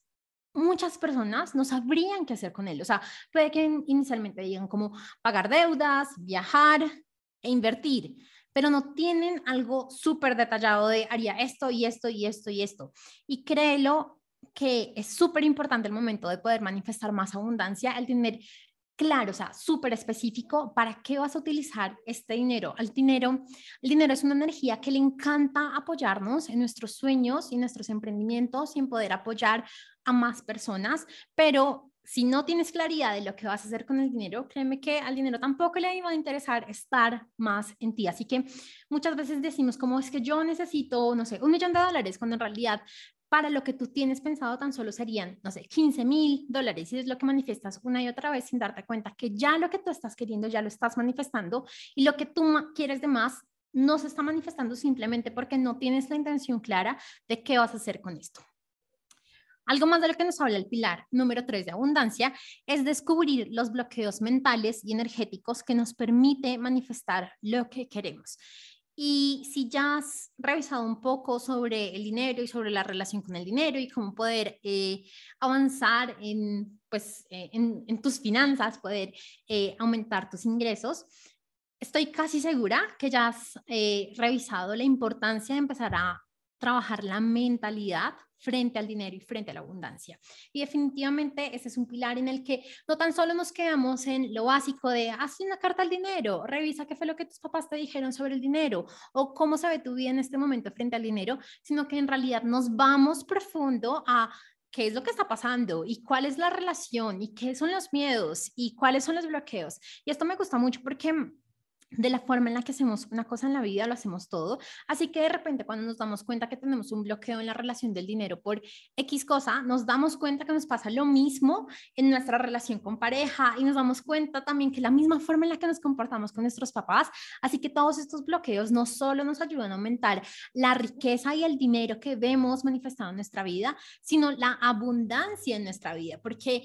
muchas personas no sabrían qué hacer con él. O sea, puede que inicialmente digan como pagar deudas, viajar e invertir, pero no tienen algo súper detallado de haría esto y esto y esto y esto. Y créelo que es súper importante el momento de poder manifestar más abundancia, el tener claro, o sea, súper específico, para qué vas a utilizar este dinero. El dinero, el dinero es una energía que le encanta apoyarnos en nuestros sueños y nuestros emprendimientos y en poder apoyar a más personas, pero si no tienes claridad de lo que vas a hacer con el dinero, créeme que al dinero tampoco le iba a interesar estar más en ti. Así que muchas veces decimos como es que yo necesito, no sé, un millón de dólares, cuando en realidad para lo que tú tienes pensado tan solo serían, no sé, 15 mil dólares y es lo que manifiestas una y otra vez sin darte cuenta que ya lo que tú estás queriendo ya lo estás manifestando y lo que tú quieres de más no se está manifestando simplemente porque no tienes la intención clara de qué vas a hacer con esto. Algo más de lo que nos habla el pilar número 3 de abundancia es descubrir los bloqueos mentales y energéticos que nos permite manifestar lo que queremos. Y si ya has revisado un poco sobre el dinero y sobre la relación con el dinero y cómo poder eh, avanzar en, pues, eh, en, tus finanzas, poder eh, aumentar tus ingresos, estoy casi segura que ya has revisado la importancia de empezar a trabajar la mentalidad frente al dinero y frente a la abundancia. Y definitivamente ese es un pilar en el que no tan solo nos quedamos en lo básico de haz una carta al dinero, revisa qué fue lo que tus papás te dijeron sobre el dinero o cómo se ve tu vida en este momento frente al dinero, sino que en realidad nos vamos profundo a qué es lo que está pasando y cuál es la relación y qué son los miedos y cuáles son los bloqueos. Y esto me gusta mucho porque de la forma en la que hacemos una cosa en la vida, lo hacemos todo. Así que de repente cuando nos damos cuenta que tenemos un bloqueo en la relación del dinero por X cosa, nos damos cuenta que nos pasa lo mismo en nuestra relación con pareja y nos damos cuenta también que la misma forma en la que nos comportamos con nuestros papás. Así que todos estos bloqueos no solo nos ayudan a aumentar la riqueza y el dinero que vemos manifestado en nuestra vida, sino la abundancia en nuestra vida, porque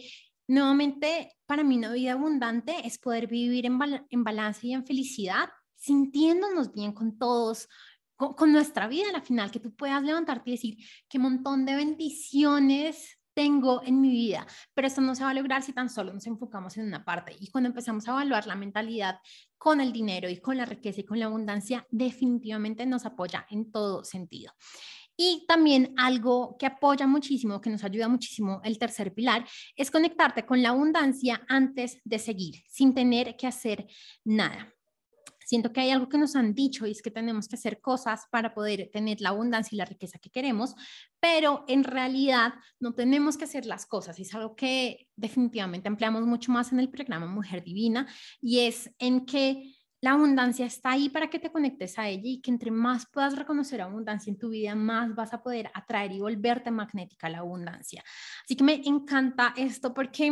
Nuevamente, para mí una vida abundante es poder vivir en, en balance y en felicidad, sintiéndonos bien con todos, con, nuestra vida a la final, que tú puedas levantarte y decir qué montón de bendiciones tengo en mi vida, pero esto no se va a lograr si tan solo nos enfocamos en una parte. Y cuando empezamos a evaluar la mentalidad con el dinero y con la riqueza y con la abundancia, definitivamente nos apoya en todo sentido. Y también algo que apoya muchísimo, que nos ayuda muchísimo el tercer pilar, es conectarte con la abundancia antes de seguir, sin tener que hacer nada. Siento que hay algo que nos han dicho y es que tenemos que hacer cosas para poder tener la abundancia y la riqueza que queremos, pero en realidad no tenemos que hacer las cosas. Es algo que definitivamente empleamos mucho más en el programa Mujer Divina y es en que la abundancia está ahí para que te conectes a ella y que entre más puedas reconocer abundancia en tu vida, más vas a poder atraer y volverte magnética a la abundancia. Así que me encanta esto porque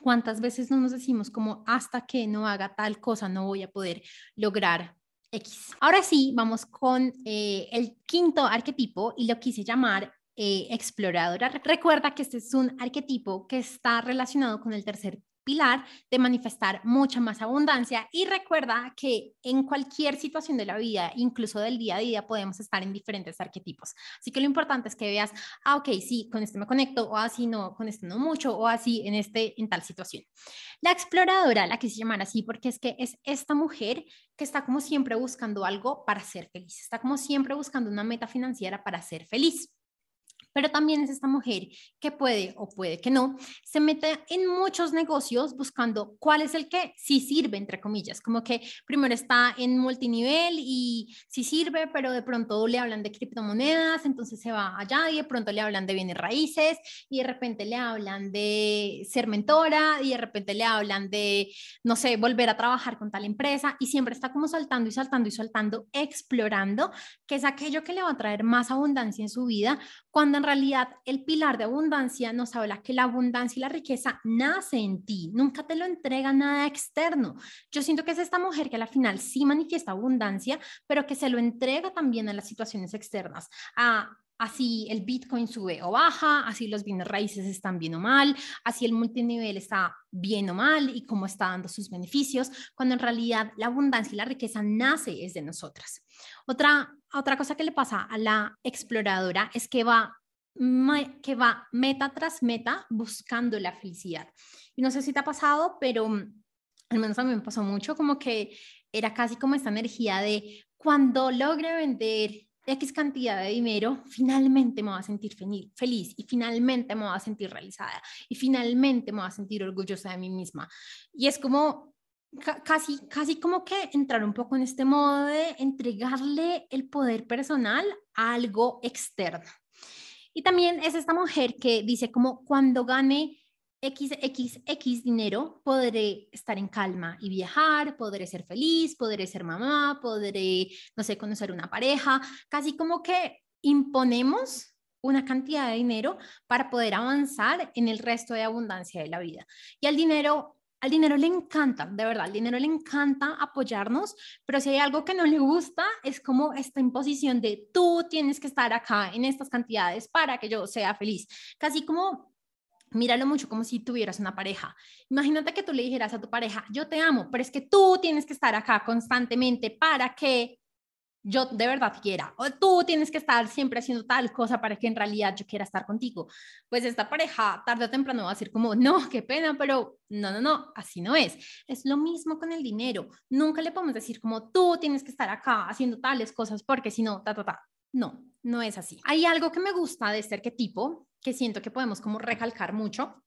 cuántas veces no nos decimos como hasta que no haga tal cosa no voy a poder lograr X. Ahora sí, vamos con eh, el quinto arquetipo y lo quise llamar eh, exploradora. Recuerda que este es un arquetipo que está relacionado con el tercer pilar de manifestar mucha más abundancia y recuerda que en cualquier situación de la vida, incluso del día a día, podemos estar en diferentes arquetipos. Así que lo importante es que veas, ah, ok, sí, con este me conecto, o así no, con este no mucho, o así en este, en tal situación. La exploradora, la que se llama así, porque es que es esta mujer que está como siempre buscando algo para ser feliz, está como siempre buscando una meta financiera para ser feliz pero también es esta mujer que puede o puede que no, se mete en muchos negocios buscando cuál es el que sí sirve, entre comillas, como que primero está en multinivel y sí sirve, pero de pronto le hablan de criptomonedas, entonces se va allá y de pronto le hablan de bienes raíces y de repente le hablan de ser mentora y de repente le hablan de, no sé, volver a trabajar con tal empresa y siempre está como saltando y saltando y saltando, explorando, que es aquello que le va a traer más abundancia en su vida cuando en realidad el pilar de abundancia nos habla que la abundancia y la riqueza nace en ti, nunca te lo entrega nada externo. Yo siento que es esta mujer que al final sí manifiesta abundancia, pero que se lo entrega también a las situaciones externas, a así el Bitcoin sube o baja, así los bienes raíces están bien o mal, así el multinivel está bien o mal y cómo está dando sus beneficios, cuando en realidad la abundancia y la riqueza nace es de nosotras. Otra, otra cosa que le pasa a la exploradora es que va que va meta tras meta buscando la felicidad. Y no sé si te ha pasado, pero al menos a mí me pasó mucho, como que era casi como esta energía de cuando logre vender X cantidad de dinero, finalmente me voy a sentir feliz y finalmente me voy a sentir realizada y finalmente me voy a sentir orgullosa de mí misma. Y es como casi, casi como que entrar un poco en este modo de entregarle el poder personal a algo externo. Y también es esta mujer que dice como cuando gane XXX dinero, podré estar en calma y viajar, podré ser feliz, podré ser mamá, podré, no sé, conocer una pareja, casi como que imponemos una cantidad de dinero para poder avanzar en el resto de abundancia de la vida. Y al dinero, al dinero le encanta, de verdad, al dinero le encanta apoyarnos, pero si hay algo que no le gusta, es como esta imposición de tú tienes que estar acá en estas cantidades para que yo sea feliz. Casi como míralo mucho como si tuvieras una pareja. Imagínate que tú le dijeras a tu pareja, yo te amo, pero es que tú tienes que estar acá constantemente para que yo de verdad quiera. O tú tienes que estar siempre haciendo tal cosa para que en realidad yo quiera estar contigo. Pues esta pareja tarde o temprano va a decir como, no, qué pena, pero no, no, no, así no es. Es lo mismo con el dinero. Nunca le podemos decir como, tú tienes que estar acá haciendo tales cosas porque si no, ta, ta, ta. No, no es así. Hay algo que me gusta de este arquetipo que siento que podemos como recalcar mucho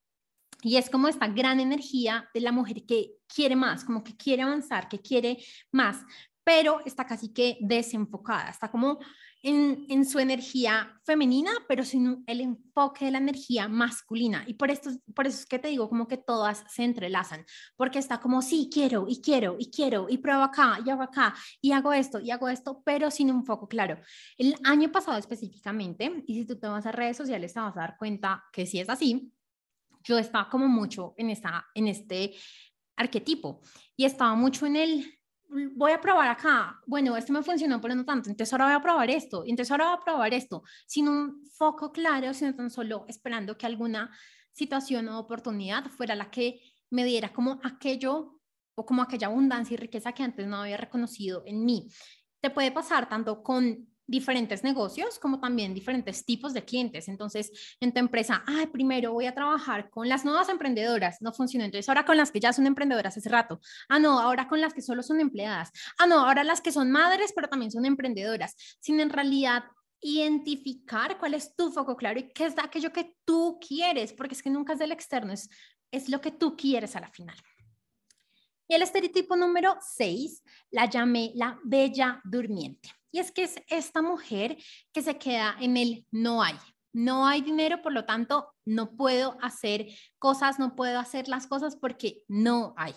y es como esta gran energía de la mujer que quiere más, como que quiere avanzar, que quiere más, pero está casi que desenfocada, está como en, su energía femenina, pero sin el enfoque de la energía masculina. Y por, esto, por eso es que te digo como que todas se entrelazan, porque está como, sí, quiero y quiero y quiero y pruebo acá y hago acá y hago esto y hago esto, pero sin un foco claro. El año pasado específicamente, y si tú te vas a redes sociales te vas a dar cuenta que sí es así, yo estaba como mucho en, esta, en este arquetipo y estaba mucho en el voy a probar acá, bueno, esto me funcionó, pero no tanto, entonces ahora voy a probar esto, entonces ahora voy a probar esto, sin un foco claro, sino tan solo esperando que alguna situación o oportunidad fuera la que me diera como aquello o como aquella abundancia y riqueza que antes no había reconocido en mí. Te puede pasar tanto con diferentes negocios como también diferentes tipos de clientes. Entonces, en tu empresa, ay, primero voy a trabajar con las nuevas emprendedoras, no funciona. Entonces, ahora con las que ya son emprendedoras hace rato. Ah, no, ahora con las que solo son empleadas. Ah, no, ahora las que son madres, pero también son emprendedoras. Sin en realidad identificar cuál es tu foco claro y qué es aquello que tú quieres, porque es que nunca es del externo, es, es lo que tú quieres a la final. Y el estereotipo número 6 la llamé la bella durmiente. Y es que es esta mujer que se queda en el no hay. No hay dinero, por lo tanto, no puedo hacer cosas, no puedo hacer las cosas porque no hay.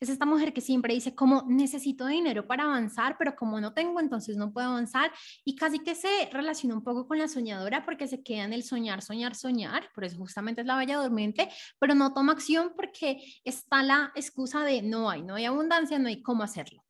Es esta mujer que siempre dice como necesito dinero para avanzar, pero como no tengo, entonces no puedo avanzar. Y casi que se relaciona un poco con la soñadora porque se queda en el soñar, soñar, soñar. Por eso justamente es la bella durmiente, pero no toma acción porque está la excusa de no hay, no hay abundancia, no hay cómo hacerlo.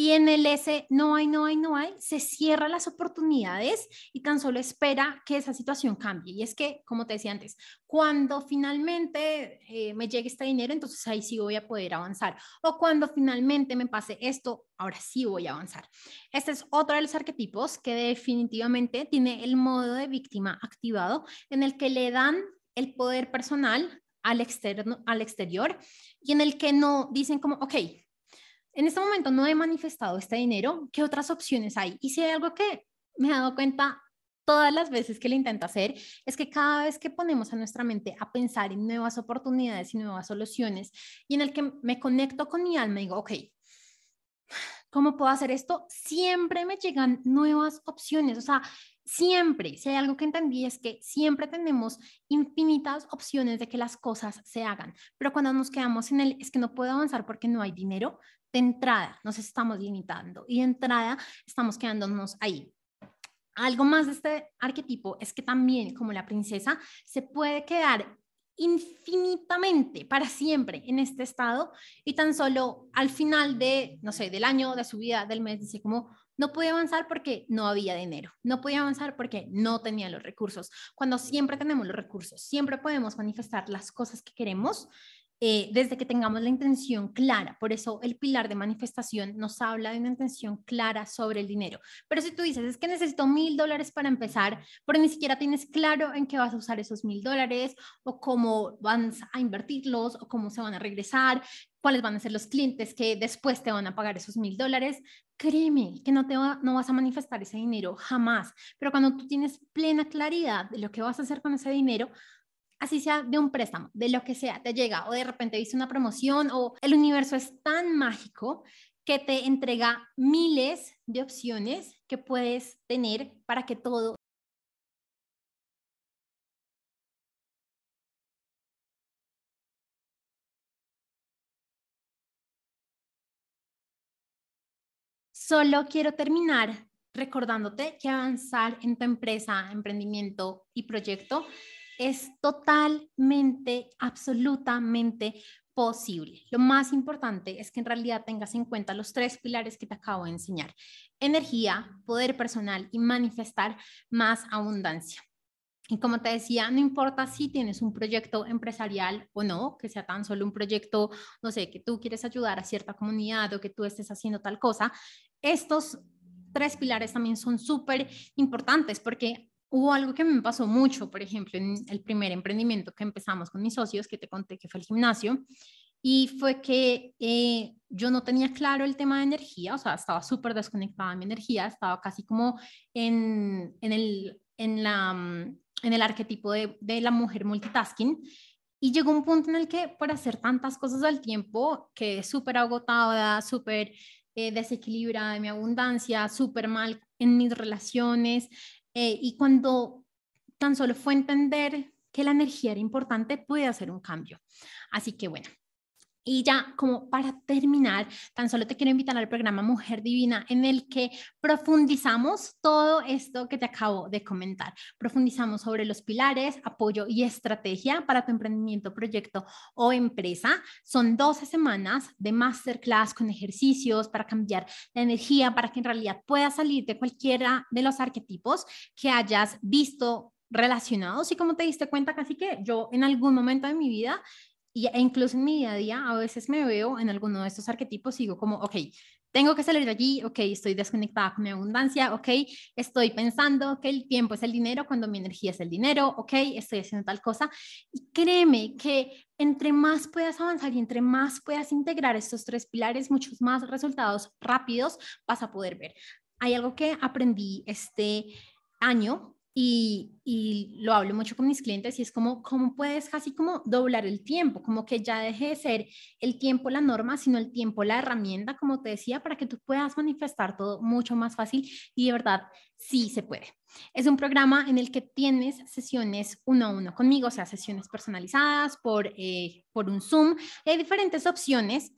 Y en el S no hay, no hay, no hay, se cierran las oportunidades y tan solo espera que esa situación cambie. Y es que, como te decía antes, cuando finalmente eh, me llegue este dinero, entonces ahí sí voy a poder avanzar. O cuando finalmente me pase esto, ahora sí voy a avanzar. Este es otro de los arquetipos que definitivamente tiene el modo de víctima activado en el que le dan el poder personal al, externo, al exterior y en el que no dicen como, ok, en este momento no he manifestado este dinero, ¿qué otras opciones hay? Y si hay algo que me he dado cuenta todas las veces que lo intento hacer, es que cada vez que ponemos a nuestra mente a pensar en nuevas oportunidades y nuevas soluciones y en el que me conecto con mi alma y digo, ok, ¿cómo puedo hacer esto? Siempre me llegan nuevas opciones, o sea, siempre, si hay algo que entendí es que siempre tenemos infinitas opciones de que las cosas se hagan, pero cuando nos quedamos en el, es que no puedo avanzar porque no hay dinero, de entrada nos estamos limitando y de entrada estamos quedándonos ahí. Algo más de este arquetipo es que también, como la princesa, se puede quedar infinitamente para siempre en este estado y tan solo al final de, no sé, del año, de su vida, del mes, dice como, no podía avanzar porque no había dinero, no podía avanzar porque no tenía los recursos. Cuando siempre tenemos los recursos, siempre podemos manifestar las cosas que queremos, eh, desde que tengamos la intención clara. Por eso el pilar de manifestación nos habla de una intención clara sobre el dinero. Pero si tú dices, es que necesito mil dólares para empezar, pero ni siquiera tienes claro en qué vas a usar esos mil dólares o cómo vas a invertirlos o cómo se van a regresar, cuáles van a ser los clientes que después te van a pagar esos mil dólares, créeme que no, te no vas a manifestar ese dinero jamás. Pero cuando tú tienes plena claridad de lo que vas a hacer con ese dinero, así sea de un préstamo, de lo que sea, te llega o de repente viste una promoción o el universo es tan mágico que te entrega miles de opciones que puedes tener para que todo Solo quiero terminar recordándote que avanzar en tu empresa, emprendimiento y proyecto es totalmente, absolutamente posible. Lo más importante es que en realidad tengas en cuenta los tres pilares que te acabo de enseñar. Energía, poder personal y manifestar más abundancia. Y como te decía, no importa si tienes un proyecto empresarial o no, que sea tan solo un proyecto, no sé, que tú quieres ayudar a cierta comunidad o que tú estés haciendo tal cosa, estos tres pilares también son súper importantes porque hubo algo que me pasó mucho, por ejemplo, en el primer emprendimiento que empezamos con mis socios, que te conté que fue el gimnasio, y fue que eh, yo no tenía claro el tema de energía, o sea, estaba súper desconectada de mi energía, estaba casi como en, en, el, en, la, mm, en el arquetipo de, de la mujer multitasking. Y llegó un punto en el que por hacer tantas cosas al tiempo, que súper agotada, súper eh, desequilibrada de mi abundancia, súper mal en mis relaciones, eh, y cuando tan solo fue entender que la energía era importante, pude hacer un cambio. Así que bueno, y ya como para terminar, tan solo te quiero invitar al programa Mujer Divina en el que profundizamos todo esto que te acabo de comentar. Profundizamos sobre los pilares, apoyo y estrategia para tu emprendimiento, proyecto o empresa. Son 12 semanas de masterclass con ejercicios para cambiar la energía, para que en realidad puedas salir de cualquiera de los arquetipos que hayas visto relacionados y como te diste cuenta casi que yo en algún momento de mi vida y, e incluso en mi día a día, a veces me veo en alguno de estos arquetipos y digo como, ok, tengo que salir de allí, ok, estoy desconectada con mi abundancia, ok, estoy pensando que el tiempo es el dinero cuando mi energía es el dinero, ok, estoy haciendo tal cosa. Y créeme que entre más puedas avanzar y entre más puedas integrar estos tres pilares, muchos más resultados rápidos vas a poder ver. Hay algo que aprendí este año y, lo hablo mucho con mis clientes y es como, ¿cómo puedes casi como doblar el tiempo? Como que ya deje de ser el tiempo la norma, sino el tiempo la herramienta, como te decía, para que tú puedas manifestar todo mucho más fácil y de verdad sí se puede. Es un programa en el que tienes sesiones uno a uno conmigo, o sea, sesiones personalizadas por, eh, por un Zoom. Hay diferentes opciones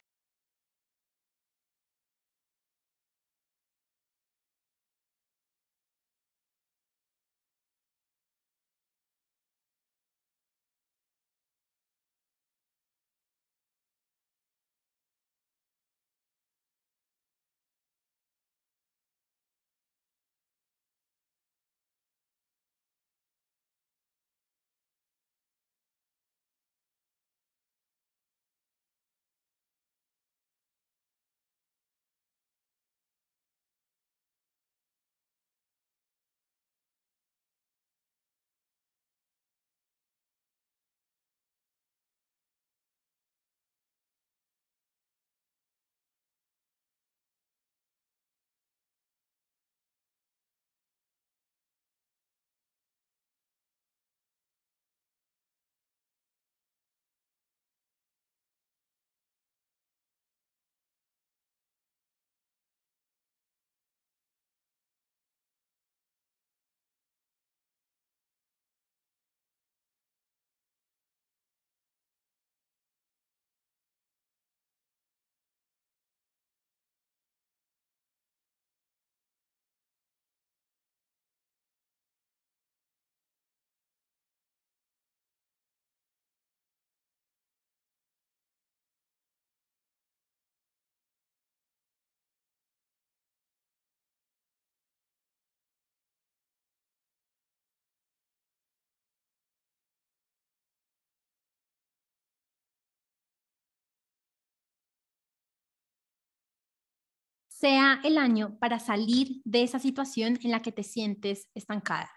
sea el año para salir de esa situación en la que te sientes estancada.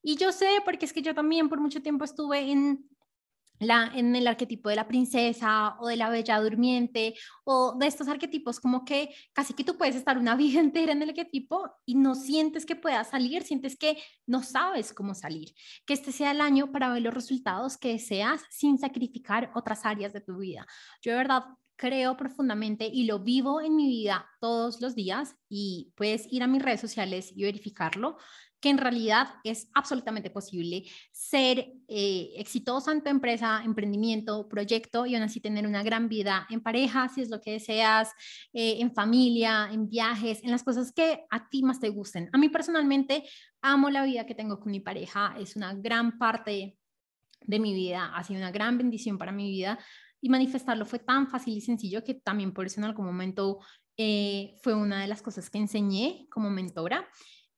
Y yo sé, porque es que yo también por mucho tiempo estuve en la, en el arquetipo de la princesa o de la bella durmiente o de estos arquetipos como que casi que tú puedes estar una vida entera en el arquetipo y no sientes que puedas salir, sientes que no sabes cómo salir. Que este sea el año para ver los resultados que deseas sin sacrificar otras áreas de tu vida. Yo de verdad creo profundamente y lo vivo en mi vida todos los días y puedes ir a mis redes sociales y verificarlo que en realidad es absolutamente posible ser eh, exitosa en tu empresa, emprendimiento, proyecto y aún así tener una gran vida en pareja, si es lo que deseas, eh, en familia, en viajes, en las cosas que a ti más te gusten. A mí personalmente amo la vida que tengo con mi pareja, es una gran parte de mi vida, ha sido una gran bendición para mi vida y manifestarlo fue tan fácil y sencillo que también por eso en algún momento eh, fue una de las cosas que enseñé como mentora.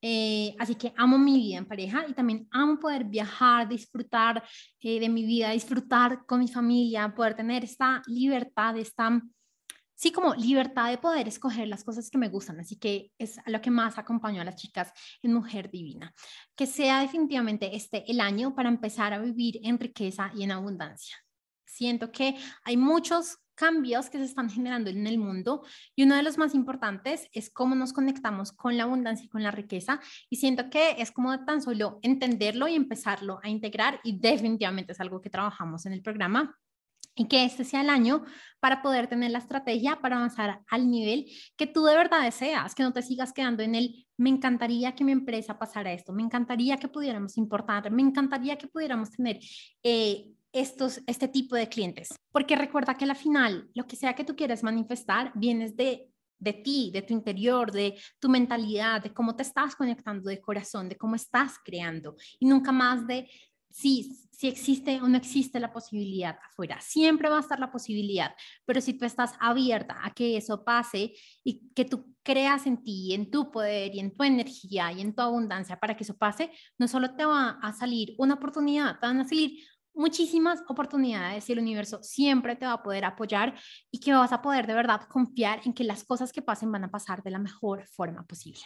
Eh, así que amo mi vida en pareja y también amo poder viajar, disfrutar eh, de mi vida, disfrutar con mi familia, poder tener esta libertad, esta, sí, como libertad de poder escoger las cosas que me gustan. Así que es lo que más acompaño a las chicas en Mujer Divina. Que sea definitivamente este el año para empezar a vivir en riqueza y en abundancia. Siento que hay muchos cambios que se están generando en el mundo y uno de los más importantes es cómo nos conectamos con la abundancia y con la riqueza. Y siento que es como tan solo entenderlo y empezarlo a integrar y definitivamente es algo que trabajamos en el programa y que este sea el año para poder tener la estrategia para avanzar al nivel que tú de verdad deseas, que no te sigas quedando en el, me encantaría que mi empresa pasara esto, me encantaría que pudiéramos importar, me encantaría que pudiéramos tener eh, estos, este tipo de clientes. Porque recuerda que al final, lo que sea que tú quieres manifestar, vienes de, de ti, de tu interior, de tu mentalidad, de cómo te estás conectando de corazón, de cómo estás creando y nunca más de si, si existe o no existe la posibilidad afuera. Siempre va a estar la posibilidad, pero si tú estás abierta a que eso pase y que tú creas en ti, en tu poder y en tu energía y en tu abundancia para que eso pase, no solo te va a salir una oportunidad, te van a salir muchísimas oportunidades y el universo siempre te va a poder apoyar y que vas a poder de verdad confiar en que las cosas que pasen van a pasar de la mejor forma posible.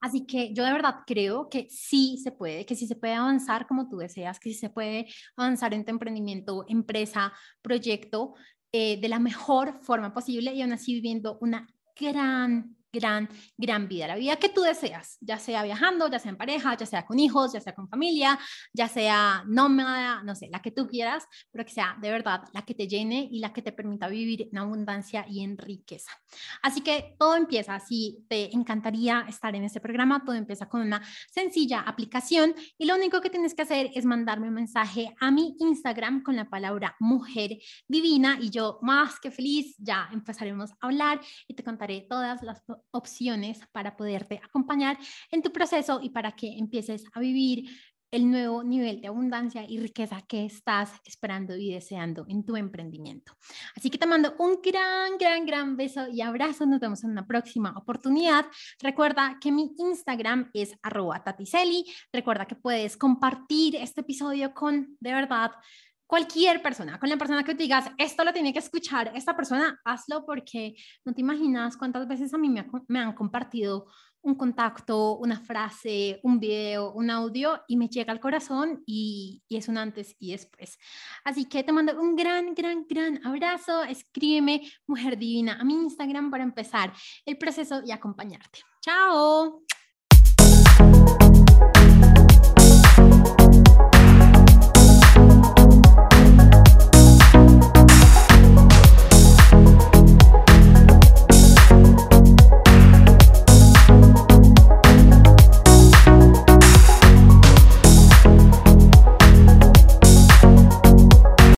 Así que yo de verdad creo que sí se puede, que sí se puede avanzar como tú deseas, que sí se puede avanzar en tu emprendimiento, empresa, proyecto eh, de la mejor forma posible y aún así viviendo una gran gran, gran vida, la vida que tú deseas, ya sea viajando, ya sea en pareja, ya sea con hijos, ya sea con familia, ya sea nómada, no sé, la que tú quieras, pero que sea de verdad la que te llene y la que te permita vivir en abundancia y en riqueza. Así que todo empieza, si te encantaría estar en este programa, todo empieza con una sencilla aplicación y lo único que tienes que hacer es mandarme un mensaje a mi Instagram con la palabra mujer divina y yo más que feliz ya empezaremos a hablar y te contaré todas las opciones para poderte acompañar en tu proceso y para que empieces a vivir el nuevo nivel de abundancia y riqueza que estás esperando y deseando en tu emprendimiento. Así que te mando un gran, gran, gran beso y abrazo. Nos vemos en una próxima oportunidad. Recuerda que mi Instagram es arroba taticeli. Recuerda que puedes compartir este episodio con, de verdad, cualquier persona, con la persona que te digas, esto lo tiene que escuchar esta persona, hazlo porque no te imaginas cuántas veces a mí me, han compartido un contacto, una frase, un video, un audio y me llega al corazón y, y, es un antes y después. Así que te mando un gran, gran, gran abrazo. Escríbeme, mujer divina, a mi Instagram para empezar el proceso y acompañarte. Chao.